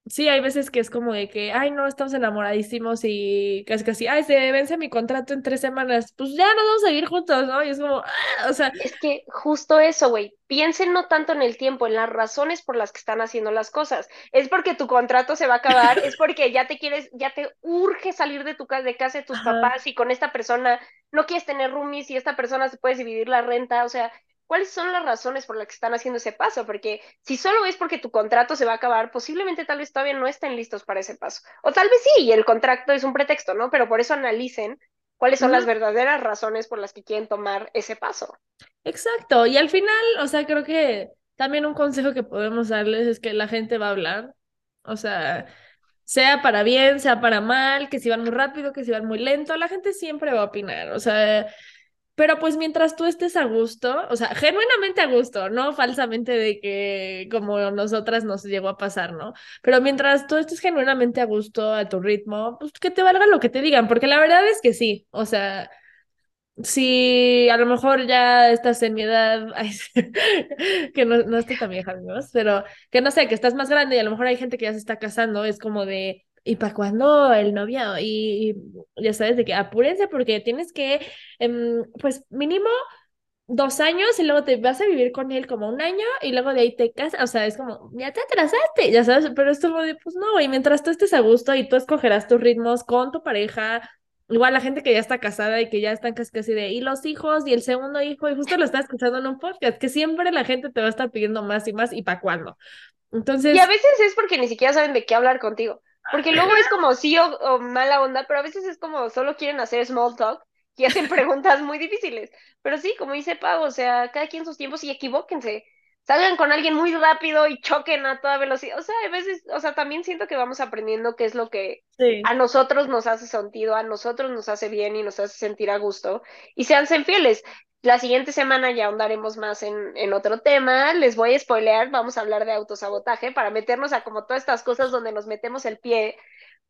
sí, hay veces que es como de que, ay, no, estamos enamoradísimos y casi casi, ay, se vence mi contrato en tres semanas, pues ya no vamos a vivir juntos, ¿no? Y es como, ah, o sea. Es que justo eso, güey, piensen no tanto en el tiempo, en las razones por las que están haciendo las cosas. Es porque tu contrato se va a acabar, es porque ya te quieres, ya te urge salir de tu casa, de casa de tus papás y con esta persona no quieres tener roomies y esta persona se puede dividir la renta, o sea, cuáles son las razones por las que están haciendo ese paso, porque si solo es porque tu contrato se va a acabar, posiblemente tal vez todavía no estén listos para ese paso. O tal vez sí, y el contrato es un pretexto, ¿no? Pero por eso analicen cuáles son las verdaderas razones por las que quieren tomar ese paso. Exacto, y al final, o sea, creo que también un consejo que podemos darles es que la gente va a hablar, o sea, sea para bien, sea para mal, que si van muy rápido, que si van muy lento, la gente siempre va a opinar, o sea, pero pues mientras tú estés a gusto, o sea, genuinamente a gusto, no falsamente de que como nosotras nos llegó a pasar, ¿no? Pero mientras tú estés genuinamente a gusto, a tu ritmo, pues que te valga lo que te digan, porque la verdad es que sí, o sea, si a lo mejor ya estás en mi edad, que no, no estoy tan vieja, amigos, pero que no sé, que estás más grande y a lo mejor hay gente que ya se está casando, es como de, ¿Y para cuándo el novio? Y, ya sabes, de que apúrense porque tienes que, em, pues mínimo dos años y luego te vas a vivir con él como un año y luego de ahí te casas, o sea, es como, ya te atrasaste, ya sabes, pero esto como de, pues no, y mientras tú estés a gusto y tú escogerás tus ritmos con tu pareja, igual la gente que ya está casada y que ya están casi casi de, y los hijos y el segundo hijo, y justo lo estás escuchando en un podcast, que siempre la gente te va a estar pidiendo más y más y para cuándo. Entonces... Y a veces es porque ni siquiera saben de qué hablar contigo. Porque luego es como sí o, mala onda, pero a veces es como solo quieren hacer small talk y hacen preguntas muy difíciles. Pero sí, como dice Pau, o sea, cada quien sus tiempos y equivóquense. Salgan con alguien muy rápido y choquen a toda velocidad. O sea, a veces, o sea, también siento que vamos aprendiendo qué es lo que a nosotros nos hace sentido, a nosotros nos hace bien y nos hace sentir a gusto. Y sean fieles. La siguiente semana ya ahondaremos más en, en, otro tema. Les voy a spoilear, vamos a hablar de autosabotaje para meternos a como todas estas cosas donde nos metemos el pie.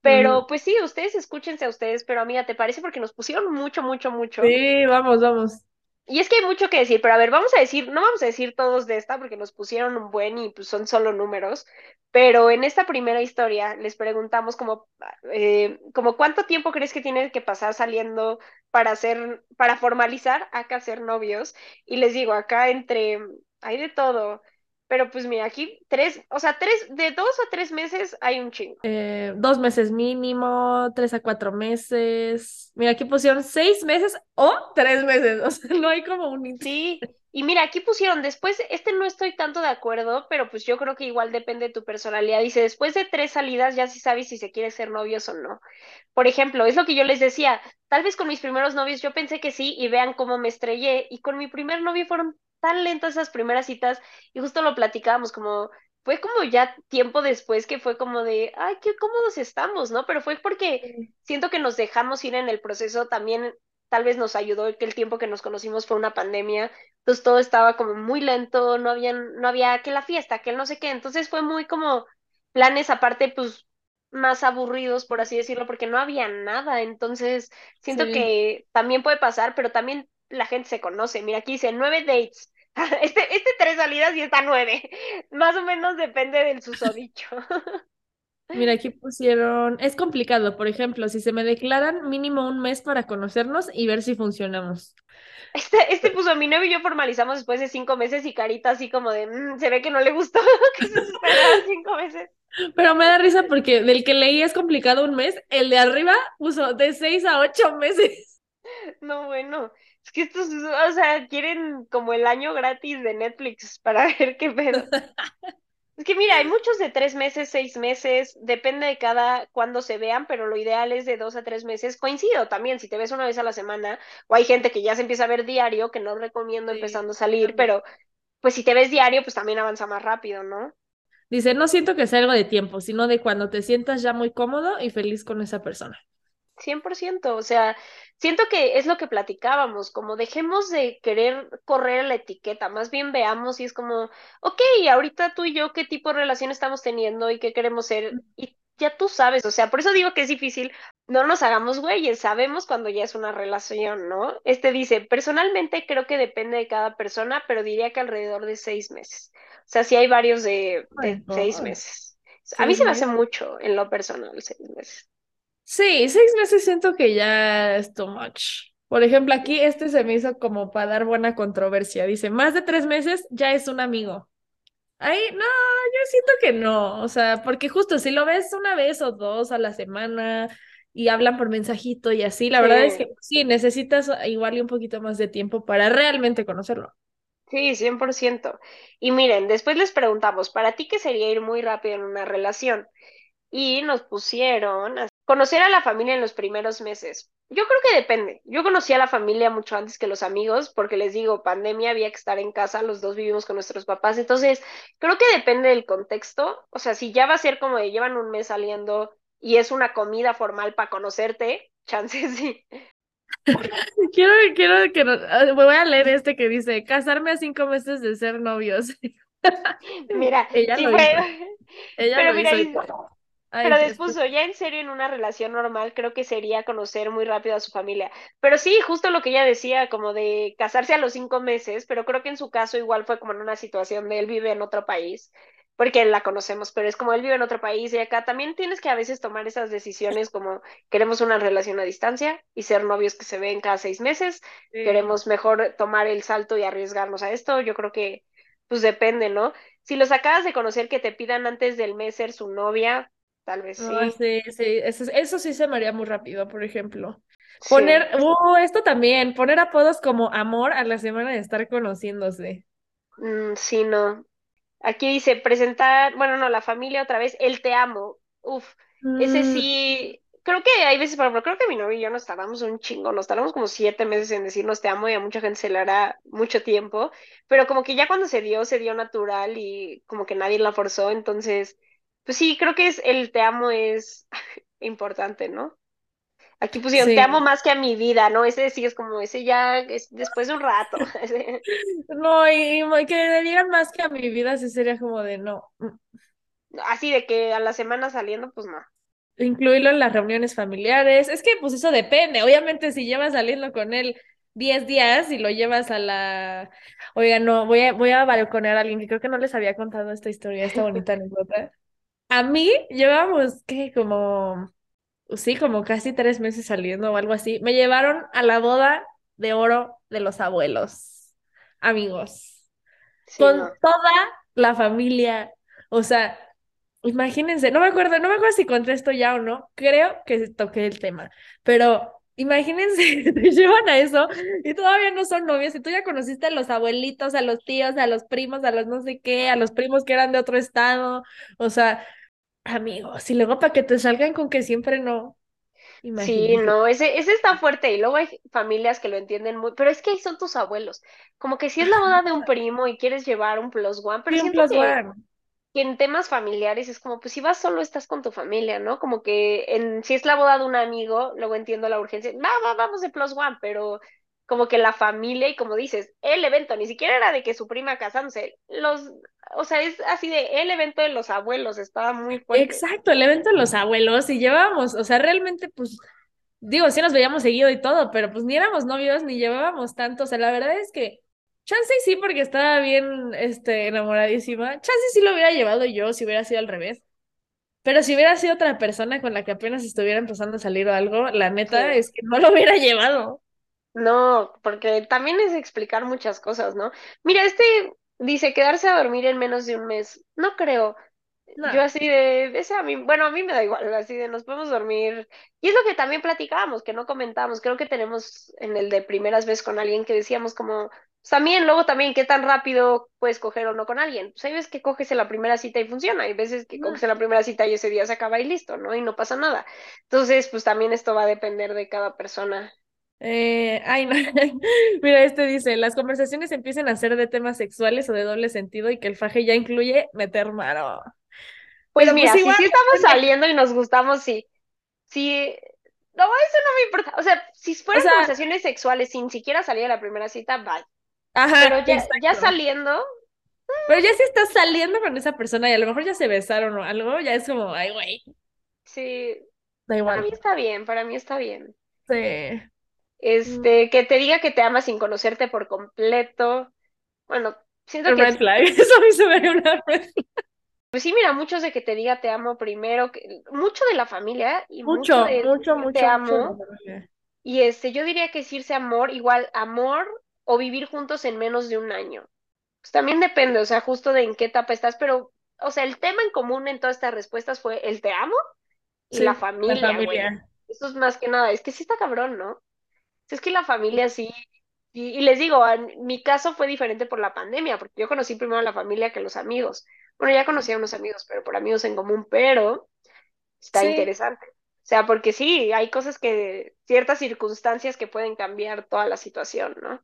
Pero pues sí, ustedes escúchense a ustedes, pero amiga, ¿te parece? Porque nos pusieron mucho, mucho, mucho. Sí, vamos, vamos. Y es que hay mucho que decir, pero a ver, vamos a decir, no vamos a decir todos de esta porque nos pusieron un buen y pues son solo números, pero en esta primera historia les preguntamos como, eh, como cuánto tiempo crees que tiene que pasar saliendo para hacer, para formalizar acá ser novios. Y les digo, acá entre, hay de todo. Pero pues mira, aquí tres, o sea, tres, de dos a tres meses hay un chingo. Eh, dos meses mínimo, tres a cuatro meses. Mira, aquí pusieron seis meses o tres meses. O sea, no hay como un... Sí, y mira, aquí pusieron después, este no estoy tanto de acuerdo, pero pues yo creo que igual depende de tu personalidad. Dice, después de tres salidas ya sí sabes si se quiere ser novios o no. Por ejemplo, es lo que yo les decía, tal vez con mis primeros novios yo pensé que sí y vean cómo me estrellé y con mi primer novio fueron tan lentas esas primeras citas y justo lo platicábamos como fue como ya tiempo después que fue como de, ay, qué cómodos estamos, ¿no? Pero fue porque siento que nos dejamos ir en el proceso, también tal vez nos ayudó que el tiempo que nos conocimos fue una pandemia, entonces todo estaba como muy lento, no había, no había que la fiesta, que el no sé qué, entonces fue muy como planes aparte, pues más aburridos, por así decirlo, porque no había nada, entonces siento que también puede pasar, pero también la gente se conoce, mira, aquí dice nueve dates, Este, este tres salidas y está nueve. Más o menos depende del susodicho. Mira, aquí pusieron, es complicado, por ejemplo, si se me declaran mínimo un mes para conocernos y ver si funcionamos. Este, este puso mi novio y yo formalizamos después de cinco meses y carita así como de, mm, se ve que no le gustó que se cinco meses. Pero me da risa porque del que leí es complicado un mes, el de arriba puso de seis a ocho meses. No, bueno, es que estos, o sea, quieren como el año gratis de Netflix para ver qué pedo. Es que mira, hay muchos de tres meses, seis meses, depende de cada cuándo se vean, pero lo ideal es de dos a tres meses. Coincido también, si te ves una vez a la semana, o hay gente que ya se empieza a ver diario, que no recomiendo empezando a salir, pero pues si te ves diario, pues también avanza más rápido, ¿no? Dice, no siento que sea algo de tiempo, sino de cuando te sientas ya muy cómodo y feliz con esa persona. 100%, o sea, siento que es lo que platicábamos, como dejemos de querer correr la etiqueta, más bien veamos y es como, ok, ahorita tú y yo, ¿qué tipo de relación estamos teniendo y qué queremos ser? Y ya tú sabes, o sea, por eso digo que es difícil, no nos hagamos güeyes, sabemos cuando ya es una relación, ¿no? Este dice, personalmente creo que depende de cada persona, pero diría que alrededor de seis meses. O sea, sí hay varios de, seis meses. A mí se me hace mucho en lo personal, seis meses. Sí, seis meses siento que ya es too much. Por ejemplo, aquí este se me hizo como para dar buena controversia. Dice, más de tres meses ya es un amigo. Ahí, no, yo siento que no. O sea, porque justo si lo ves una vez o dos a la semana y hablan por mensajito y así, la verdad es que sí, necesitas igual y un poquito más de tiempo para realmente conocerlo. Sí, 100%. Y miren, después les preguntamos, ¿para ti qué sería ir muy rápido en una relación? Y nos pusieron Conocer a la familia en los primeros meses. Yo creo que depende. Yo conocí a la familia mucho antes que los amigos, porque les digo, pandemia había que estar en casa, los dos vivimos con nuestros papás. Entonces, creo que depende del contexto. O sea, si ya va a ser como de llevan un mes saliendo y es una comida formal para conocerte, chances sí. quiero, quiero que ah, voy a leer este que dice casarme a cinco meses de ser novios. Mira, ella lo fue... Ella pero mira, pero después, ya en serio, en una relación normal, creo que sería conocer muy rápido a su familia. Pero sí, justo lo que ella decía, como de casarse a los cinco meses, pero creo que en su caso igual fue como en una situación de él vive en otro país, porque la conocemos, pero es como él vive en otro país y acá también tienes que a veces tomar esas decisiones como queremos una relación a distancia y ser novios que se ven cada seis meses, queremos mejor tomar el salto y arriesgarnos a esto, yo creo que pues depende, ¿no? Si los acabas de conocer que te pidan antes del mes ser su novia, tal vez sí. sí, sí, eso, sí se me haría muy rápido, por ejemplo. Poner, uh, esto también, poner apodos como amor a la semana de estar conociéndose. Mm, sí, no. Aquí dice presentar, bueno, no, la familia otra vez, el te amo. Uf, ese mm. sí, creo que hay veces, por ejemplo, creo que mi novio y yo nos tardamos un chingo, nos tardamos como siete meses en decirnos te amo y a mucha gente se le hará mucho tiempo, pero como que ya cuando se dio, se dio natural y como que nadie la forzó, entonces pues sí, creo que es el te amo es importante, ¿no? Aquí pusieron te amo más que a mi vida, ¿no? Ese sí es como, ese ya es después de un rato. no, y, que me digan más que a mi vida, ese sería como de no. Así de que a la semana saliendo, pues no. Incluirlo en las reuniones familiares. Es que pues eso depende. Obviamente si llevas saliendo con él 10 días y lo llevas a la... Oiga, no, voy a, voy a balconear a alguien que creo que no les había contado esta historia, esta bonita anécdota. A mí llevamos, ¿qué? Como, sí, como casi tres meses saliendo o algo así. Me llevaron a la boda de oro de los abuelos, amigos, Sí, con no. toda la familia. O sea, imagínense, no me acuerdo, no me acuerdo si conté esto ya o no, creo que toqué el tema, pero imagínense te llevan a eso y todavía no son novios y tú ya conociste a los abuelitos, a los tíos, a los primos, a los no sé qué, a los primos que eran de otro estado, o sea, amigos, y luego para que te salgan con que siempre no, Sí, imagínense. no, ese, ese está fuerte y luego hay familias que lo entienden muy, pero es que ahí son tus abuelos. Como que si es la boda de un primo y quieres llevar un plus one, pero Sí, un plus que one. Que en temas familiares es como, pues si vas solo estás con tu familia, ¿no? Como que en, si es la boda de un amigo, luego entiendo la urgencia, va, va, vamos de plus one, pero como que la familia y como dices, el evento, ni siquiera era de que su prima casándose, los, o sea, es así de el evento de los abuelos, estaba muy fuerte. Exacto, el evento de los abuelos y llevábamos, o sea, realmente, pues, digo, sí nos veíamos seguido y todo, pero pues ni éramos novios ni llevábamos tanto, o sea, la verdad es que chance sí porque estaba bien, este, enamoradísima, chance sí lo hubiera llevado yo si hubiera sido al revés, pero si hubiera sido otra persona con la que apenas estuviera empezando a salir o algo, la neta Sí. es que no lo hubiera llevado. No, porque también es explicar muchas cosas, ¿no? Mira, este dice quedarse a dormir en menos de un mes. No creo. Yo así de, ese a mí, bueno, a mí me da igual, así de nos podemos dormir. Y es lo que también platicábamos, que no comentamos. Creo que tenemos en el de primeras veces con alguien que decíamos como, pues también, luego también, qué tan rápido puedes coger o no con alguien. Pues hay veces que coges en la primera cita y funciona, hay veces que coges en la primera cita y ese día se acaba y listo, ¿no? Y no pasa nada. Entonces, pues también esto va a depender de cada persona. Eh, ay, no. Mira, este dice, las conversaciones empiezan a ser de temas sexuales o de doble sentido y que el faje ya incluye meter mano. Pues Pero pues mira, si sí estamos saliendo y nos gustamos, sí. Sí, no, eso no me importa. O sea, si o fueran sea, conversaciones sexuales sin siquiera salir a la primera cita, bye. Pero ajá, ya, ya exacto. saliendo, Pero ya si estás saliendo con esa persona y a lo mejor ya se besaron o algo, ya es como, ay, güey, sí, da para mí igual. está bien, para mí está bien. Sí. Este, que te diga que te ama sin conocerte por completo. Bueno, siento que, Red flag, eso a mí se me haría una red flag. pues sí, mira, muchos de que te diga te amo primero, que, mucho de la familia y mucho Mucho, de mucho, te mucho, amo. Y este, yo diría que decirse amor, igual amor o vivir juntos en menos de un año. Pues también depende, o sea, justo de en qué etapa estás, pero, o sea, el tema en común en todas estas respuestas fue el te amo y la Sí, la familia, güey. familia. Eso es más que nada, es que sí está cabrón, ¿no? Es que la familia sí, y, y les digo, en mi caso fue diferente por la pandemia, porque yo conocí primero a la familia que los amigos. Bueno, ya conocí a unos amigos, pero por amigos en común, pero está Sí. interesante. O sea, porque sí, hay cosas que, ciertas circunstancias que pueden cambiar toda la situación, ¿no?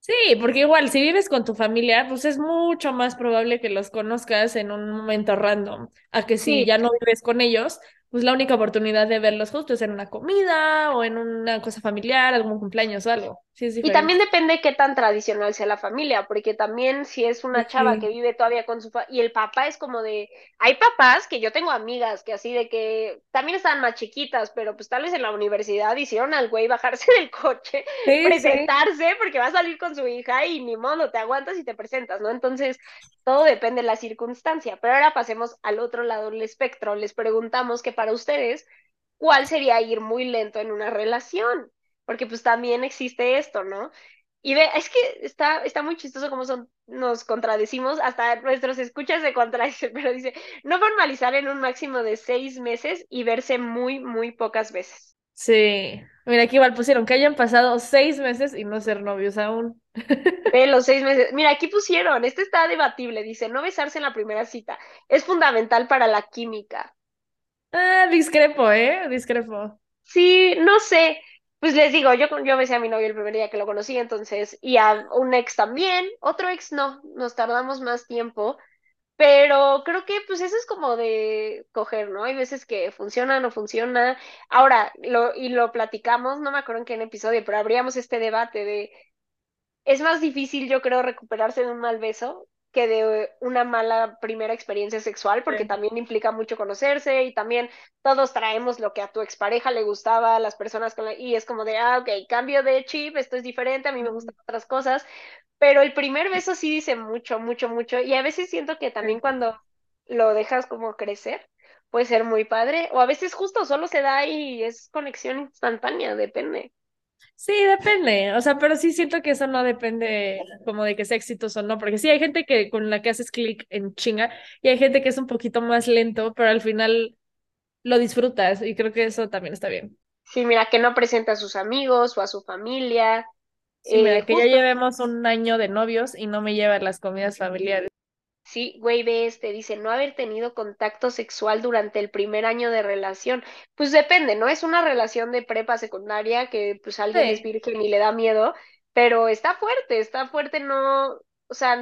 Sí, porque igual, si vives con tu familia, pues es mucho más probable que los conozcas en un momento random, a que si Sí, ya no vives con ellos, pues la única oportunidad de verlos justo es en una comida o en una cosa familiar, algún cumpleaños o algo. Sí, Y también depende qué tan tradicional sea la familia, porque también si es una chava que vive todavía con su y el papá es como de, hay papás que yo tengo amigas que así de que también estaban más chiquitas, pero pues tal vez en la universidad hicieron al güey bajarse del coche, sí, presentarse porque va a salir con su hija y ni modo, te aguantas y te presentas, ¿no? Entonces, todo depende de la circunstancia. Pero ahora pasemos al otro lado del espectro. Les preguntamos que para ustedes, ¿cuál sería ir muy lento en una relación? porque pues también existe esto, ¿no? Y ve, es que está, está muy chistoso cómo son, nos contradecimos, hasta nuestros escuchas se contradicen, pero dice, no formalizar en un máximo de seis meses y verse muy, muy pocas veces. Sí. Mira, aquí igual pusieron que hayan pasado seis meses y no ser novios aún. Ve los seis meses. Mira, aquí pusieron, este está debatible, dice, no besarse en la primera cita es fundamental para la química. Ah, discrepo, ¿eh? Discrepo. Sí, no sé. Pues les digo, yo, yo besé a mi novio el primer día que lo conocí, entonces, y a un ex también, otro ex no, nos tardamos más tiempo, pero creo que pues eso es como de coger, ¿no? Hay veces que funciona, no funciona. Ahora, lo, y lo platicamos, no me acuerdo en qué episodio, pero abríamos este debate de, es más difícil, yo creo, recuperarse de un mal beso que de una mala primera experiencia sexual, porque Sí. también implica mucho conocerse y también todos traemos lo que a tu expareja le gustaba, a las personas con la... y es como de, ah, ok, cambio de chip, esto es diferente, a mí me gustan otras cosas, pero el primer beso sí dice mucho, mucho, mucho, y a veces siento que también cuando lo dejas como crecer, puede ser muy padre, o a veces justo solo se da y es conexión instantánea, depende. Sí, depende, o sea, pero sí siento que eso no depende como de que sea exitoso o no, porque sí hay gente que con la que haces clic en chinga y hay gente que es un poquito más lento, pero al final lo disfrutas y creo que eso también está bien. Sí, mira, que no presenta a sus amigos o a su familia, Sí, mira, eh, que ya llevemos un año de novios y no me lleva a las comidas familiares. Sí, güey, ve este, dice, no haber tenido contacto sexual durante el primer año de relación. Pues depende, ¿no? Es una relación de prepa secundaria que pues alguien es virgen y le da miedo, pero está fuerte, está fuerte, no, o sea,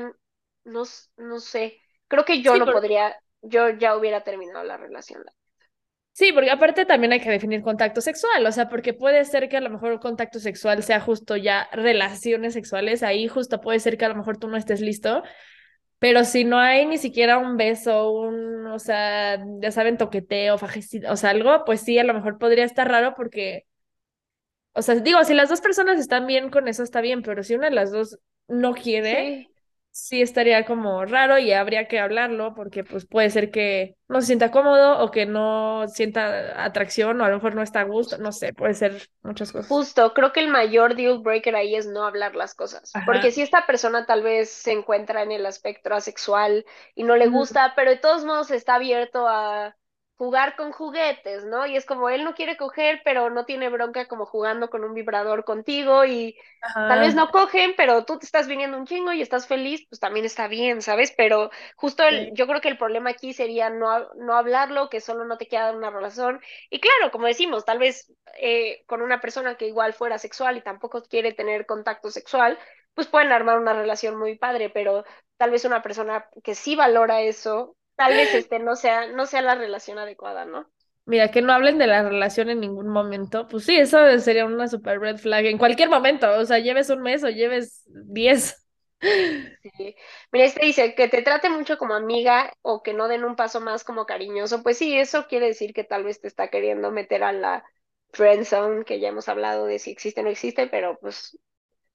no, no sé. Creo que yo sí, no podría, yo ya hubiera terminado la relación. sí, porque aparte también hay que definir contacto sexual, o sea, porque puede ser que a lo mejor un contacto sexual sea justo ya relaciones sexuales, ahí justo puede ser que a lo mejor tú no estés listo Pero si no hay ni siquiera un beso, un, o sea, ya saben, toqueteo, fajecito, o sea, algo, pues sí, a lo mejor podría estar raro porque, o sea, digo, si las dos personas están bien con eso, está bien, pero si una de las dos no quiere, Sí. Sí estaría como raro y habría que hablarlo porque pues puede ser que no se sienta cómodo o que no sienta atracción o a lo mejor no está a gusto, no sé, puede ser muchas cosas. Justo, creo que el mayor deal breaker ahí es no hablar las cosas, porque si esta persona tal vez se encuentra en el aspecto asexual y no le gusta, pero de todos modos está abierto a jugar con juguetes, ¿no? Y es como él no quiere coger, pero no tiene bronca como jugando con un vibrador contigo y tal vez no cogen, pero tú te estás viniendo un chingo y estás feliz, pues también está bien, ¿sabes? Pero justo el, Sí. yo creo que el problema aquí sería no, no hablarlo, que solo no te queda una relación. Y claro, como decimos, tal vez eh, con una persona que igual fuera sexual y tampoco quiere tener contacto sexual, pues pueden armar una relación muy padre, pero tal vez una persona que sí valora eso, tal vez este no sea, no sea la relación adecuada, ¿no? Mira, que no hablen de la relación en ningún momento. Pues sí, eso sería una super red flag en cualquier momento. O sea, lleves un mes o lleves diez. Sí. Mira, este dice que te trate mucho como amiga o que no den un paso más como cariñoso. Pues sí, eso quiere decir que tal vez te está queriendo meter a la friend zone, que ya hemos hablado de si existe o no existe, pero pues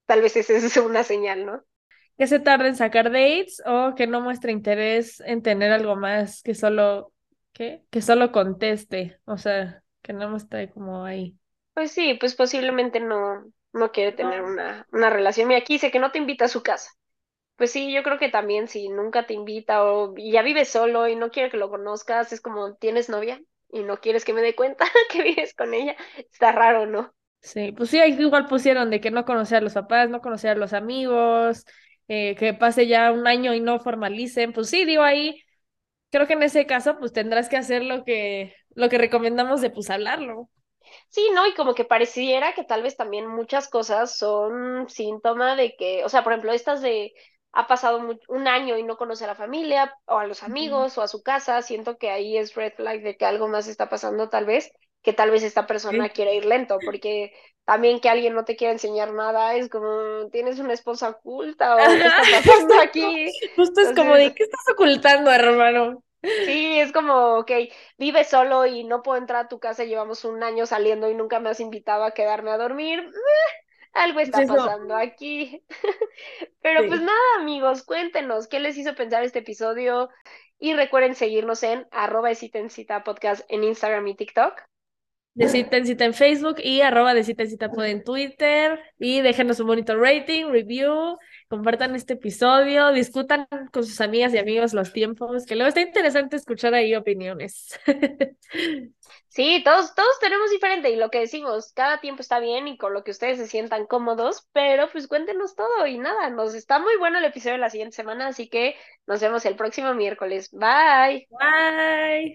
tal vez esa es una señal, ¿no? Que se tarde en sacar dates o que no muestre interés en tener algo más que solo, ¿qué? Que solo conteste. O sea, que no esté como ahí. Pues sí, pues posiblemente no, no quiere tener No. una, una relación. Mira, aquí dice que no te invita a su casa. Pues sí, yo creo que también si nunca te invita o ya vives solo y no quiere que lo conozcas, es como tienes novia y no quieres que me dé cuenta que vives con ella. Está raro, ¿no? Sí, pues sí, igual pusieron de que no conocer a los papás, no conocer a los amigos, eh, que pase ya un año y no formalicen. Pues sí, digo ahí. Creo que en ese caso, pues tendrás que hacer lo que, lo que recomendamos de pues hablarlo. Sí, ¿no? Y como que pareciera que tal vez también muchas cosas son síntoma de que, o sea, por ejemplo, estas de ha pasado un año y no conoce a la familia o a los amigos o a su casa, siento que ahí es red flag de que algo más está pasando tal vez, que tal vez esta persona Sí. quiere ir lento, porque también que alguien no te quiera enseñar nada es como, ¿tienes una esposa oculta o qué está pasando aquí? justo es como de, ¿qué estás ocultando, hermano? Sí, es como, ok, vives solo y no puedo entrar a tu casa, llevamos un año saliendo y nunca me has invitado a quedarme a dormir. Algo está pasando aquí. Pero pues nada, amigos, cuéntenos qué les hizo pensar este episodio y recuerden seguirnos en arroba de cita en cita podcast en Instagram y TikTok. De cita en cita en Facebook y arroba de cita en cita pod en Twitter. Y déjenos un bonito rating, review, compartan este episodio, discutan con sus amigas y amigos los tiempos, que luego está interesante escuchar ahí opiniones. Sí, todos, todos tenemos diferente y lo que decimos, cada tiempo está bien y con lo que ustedes se sientan cómodos, pero pues cuéntenos todo y nada, nos está muy bueno el episodio de la siguiente semana, así que nos vemos el próximo miércoles. Bye. Bye.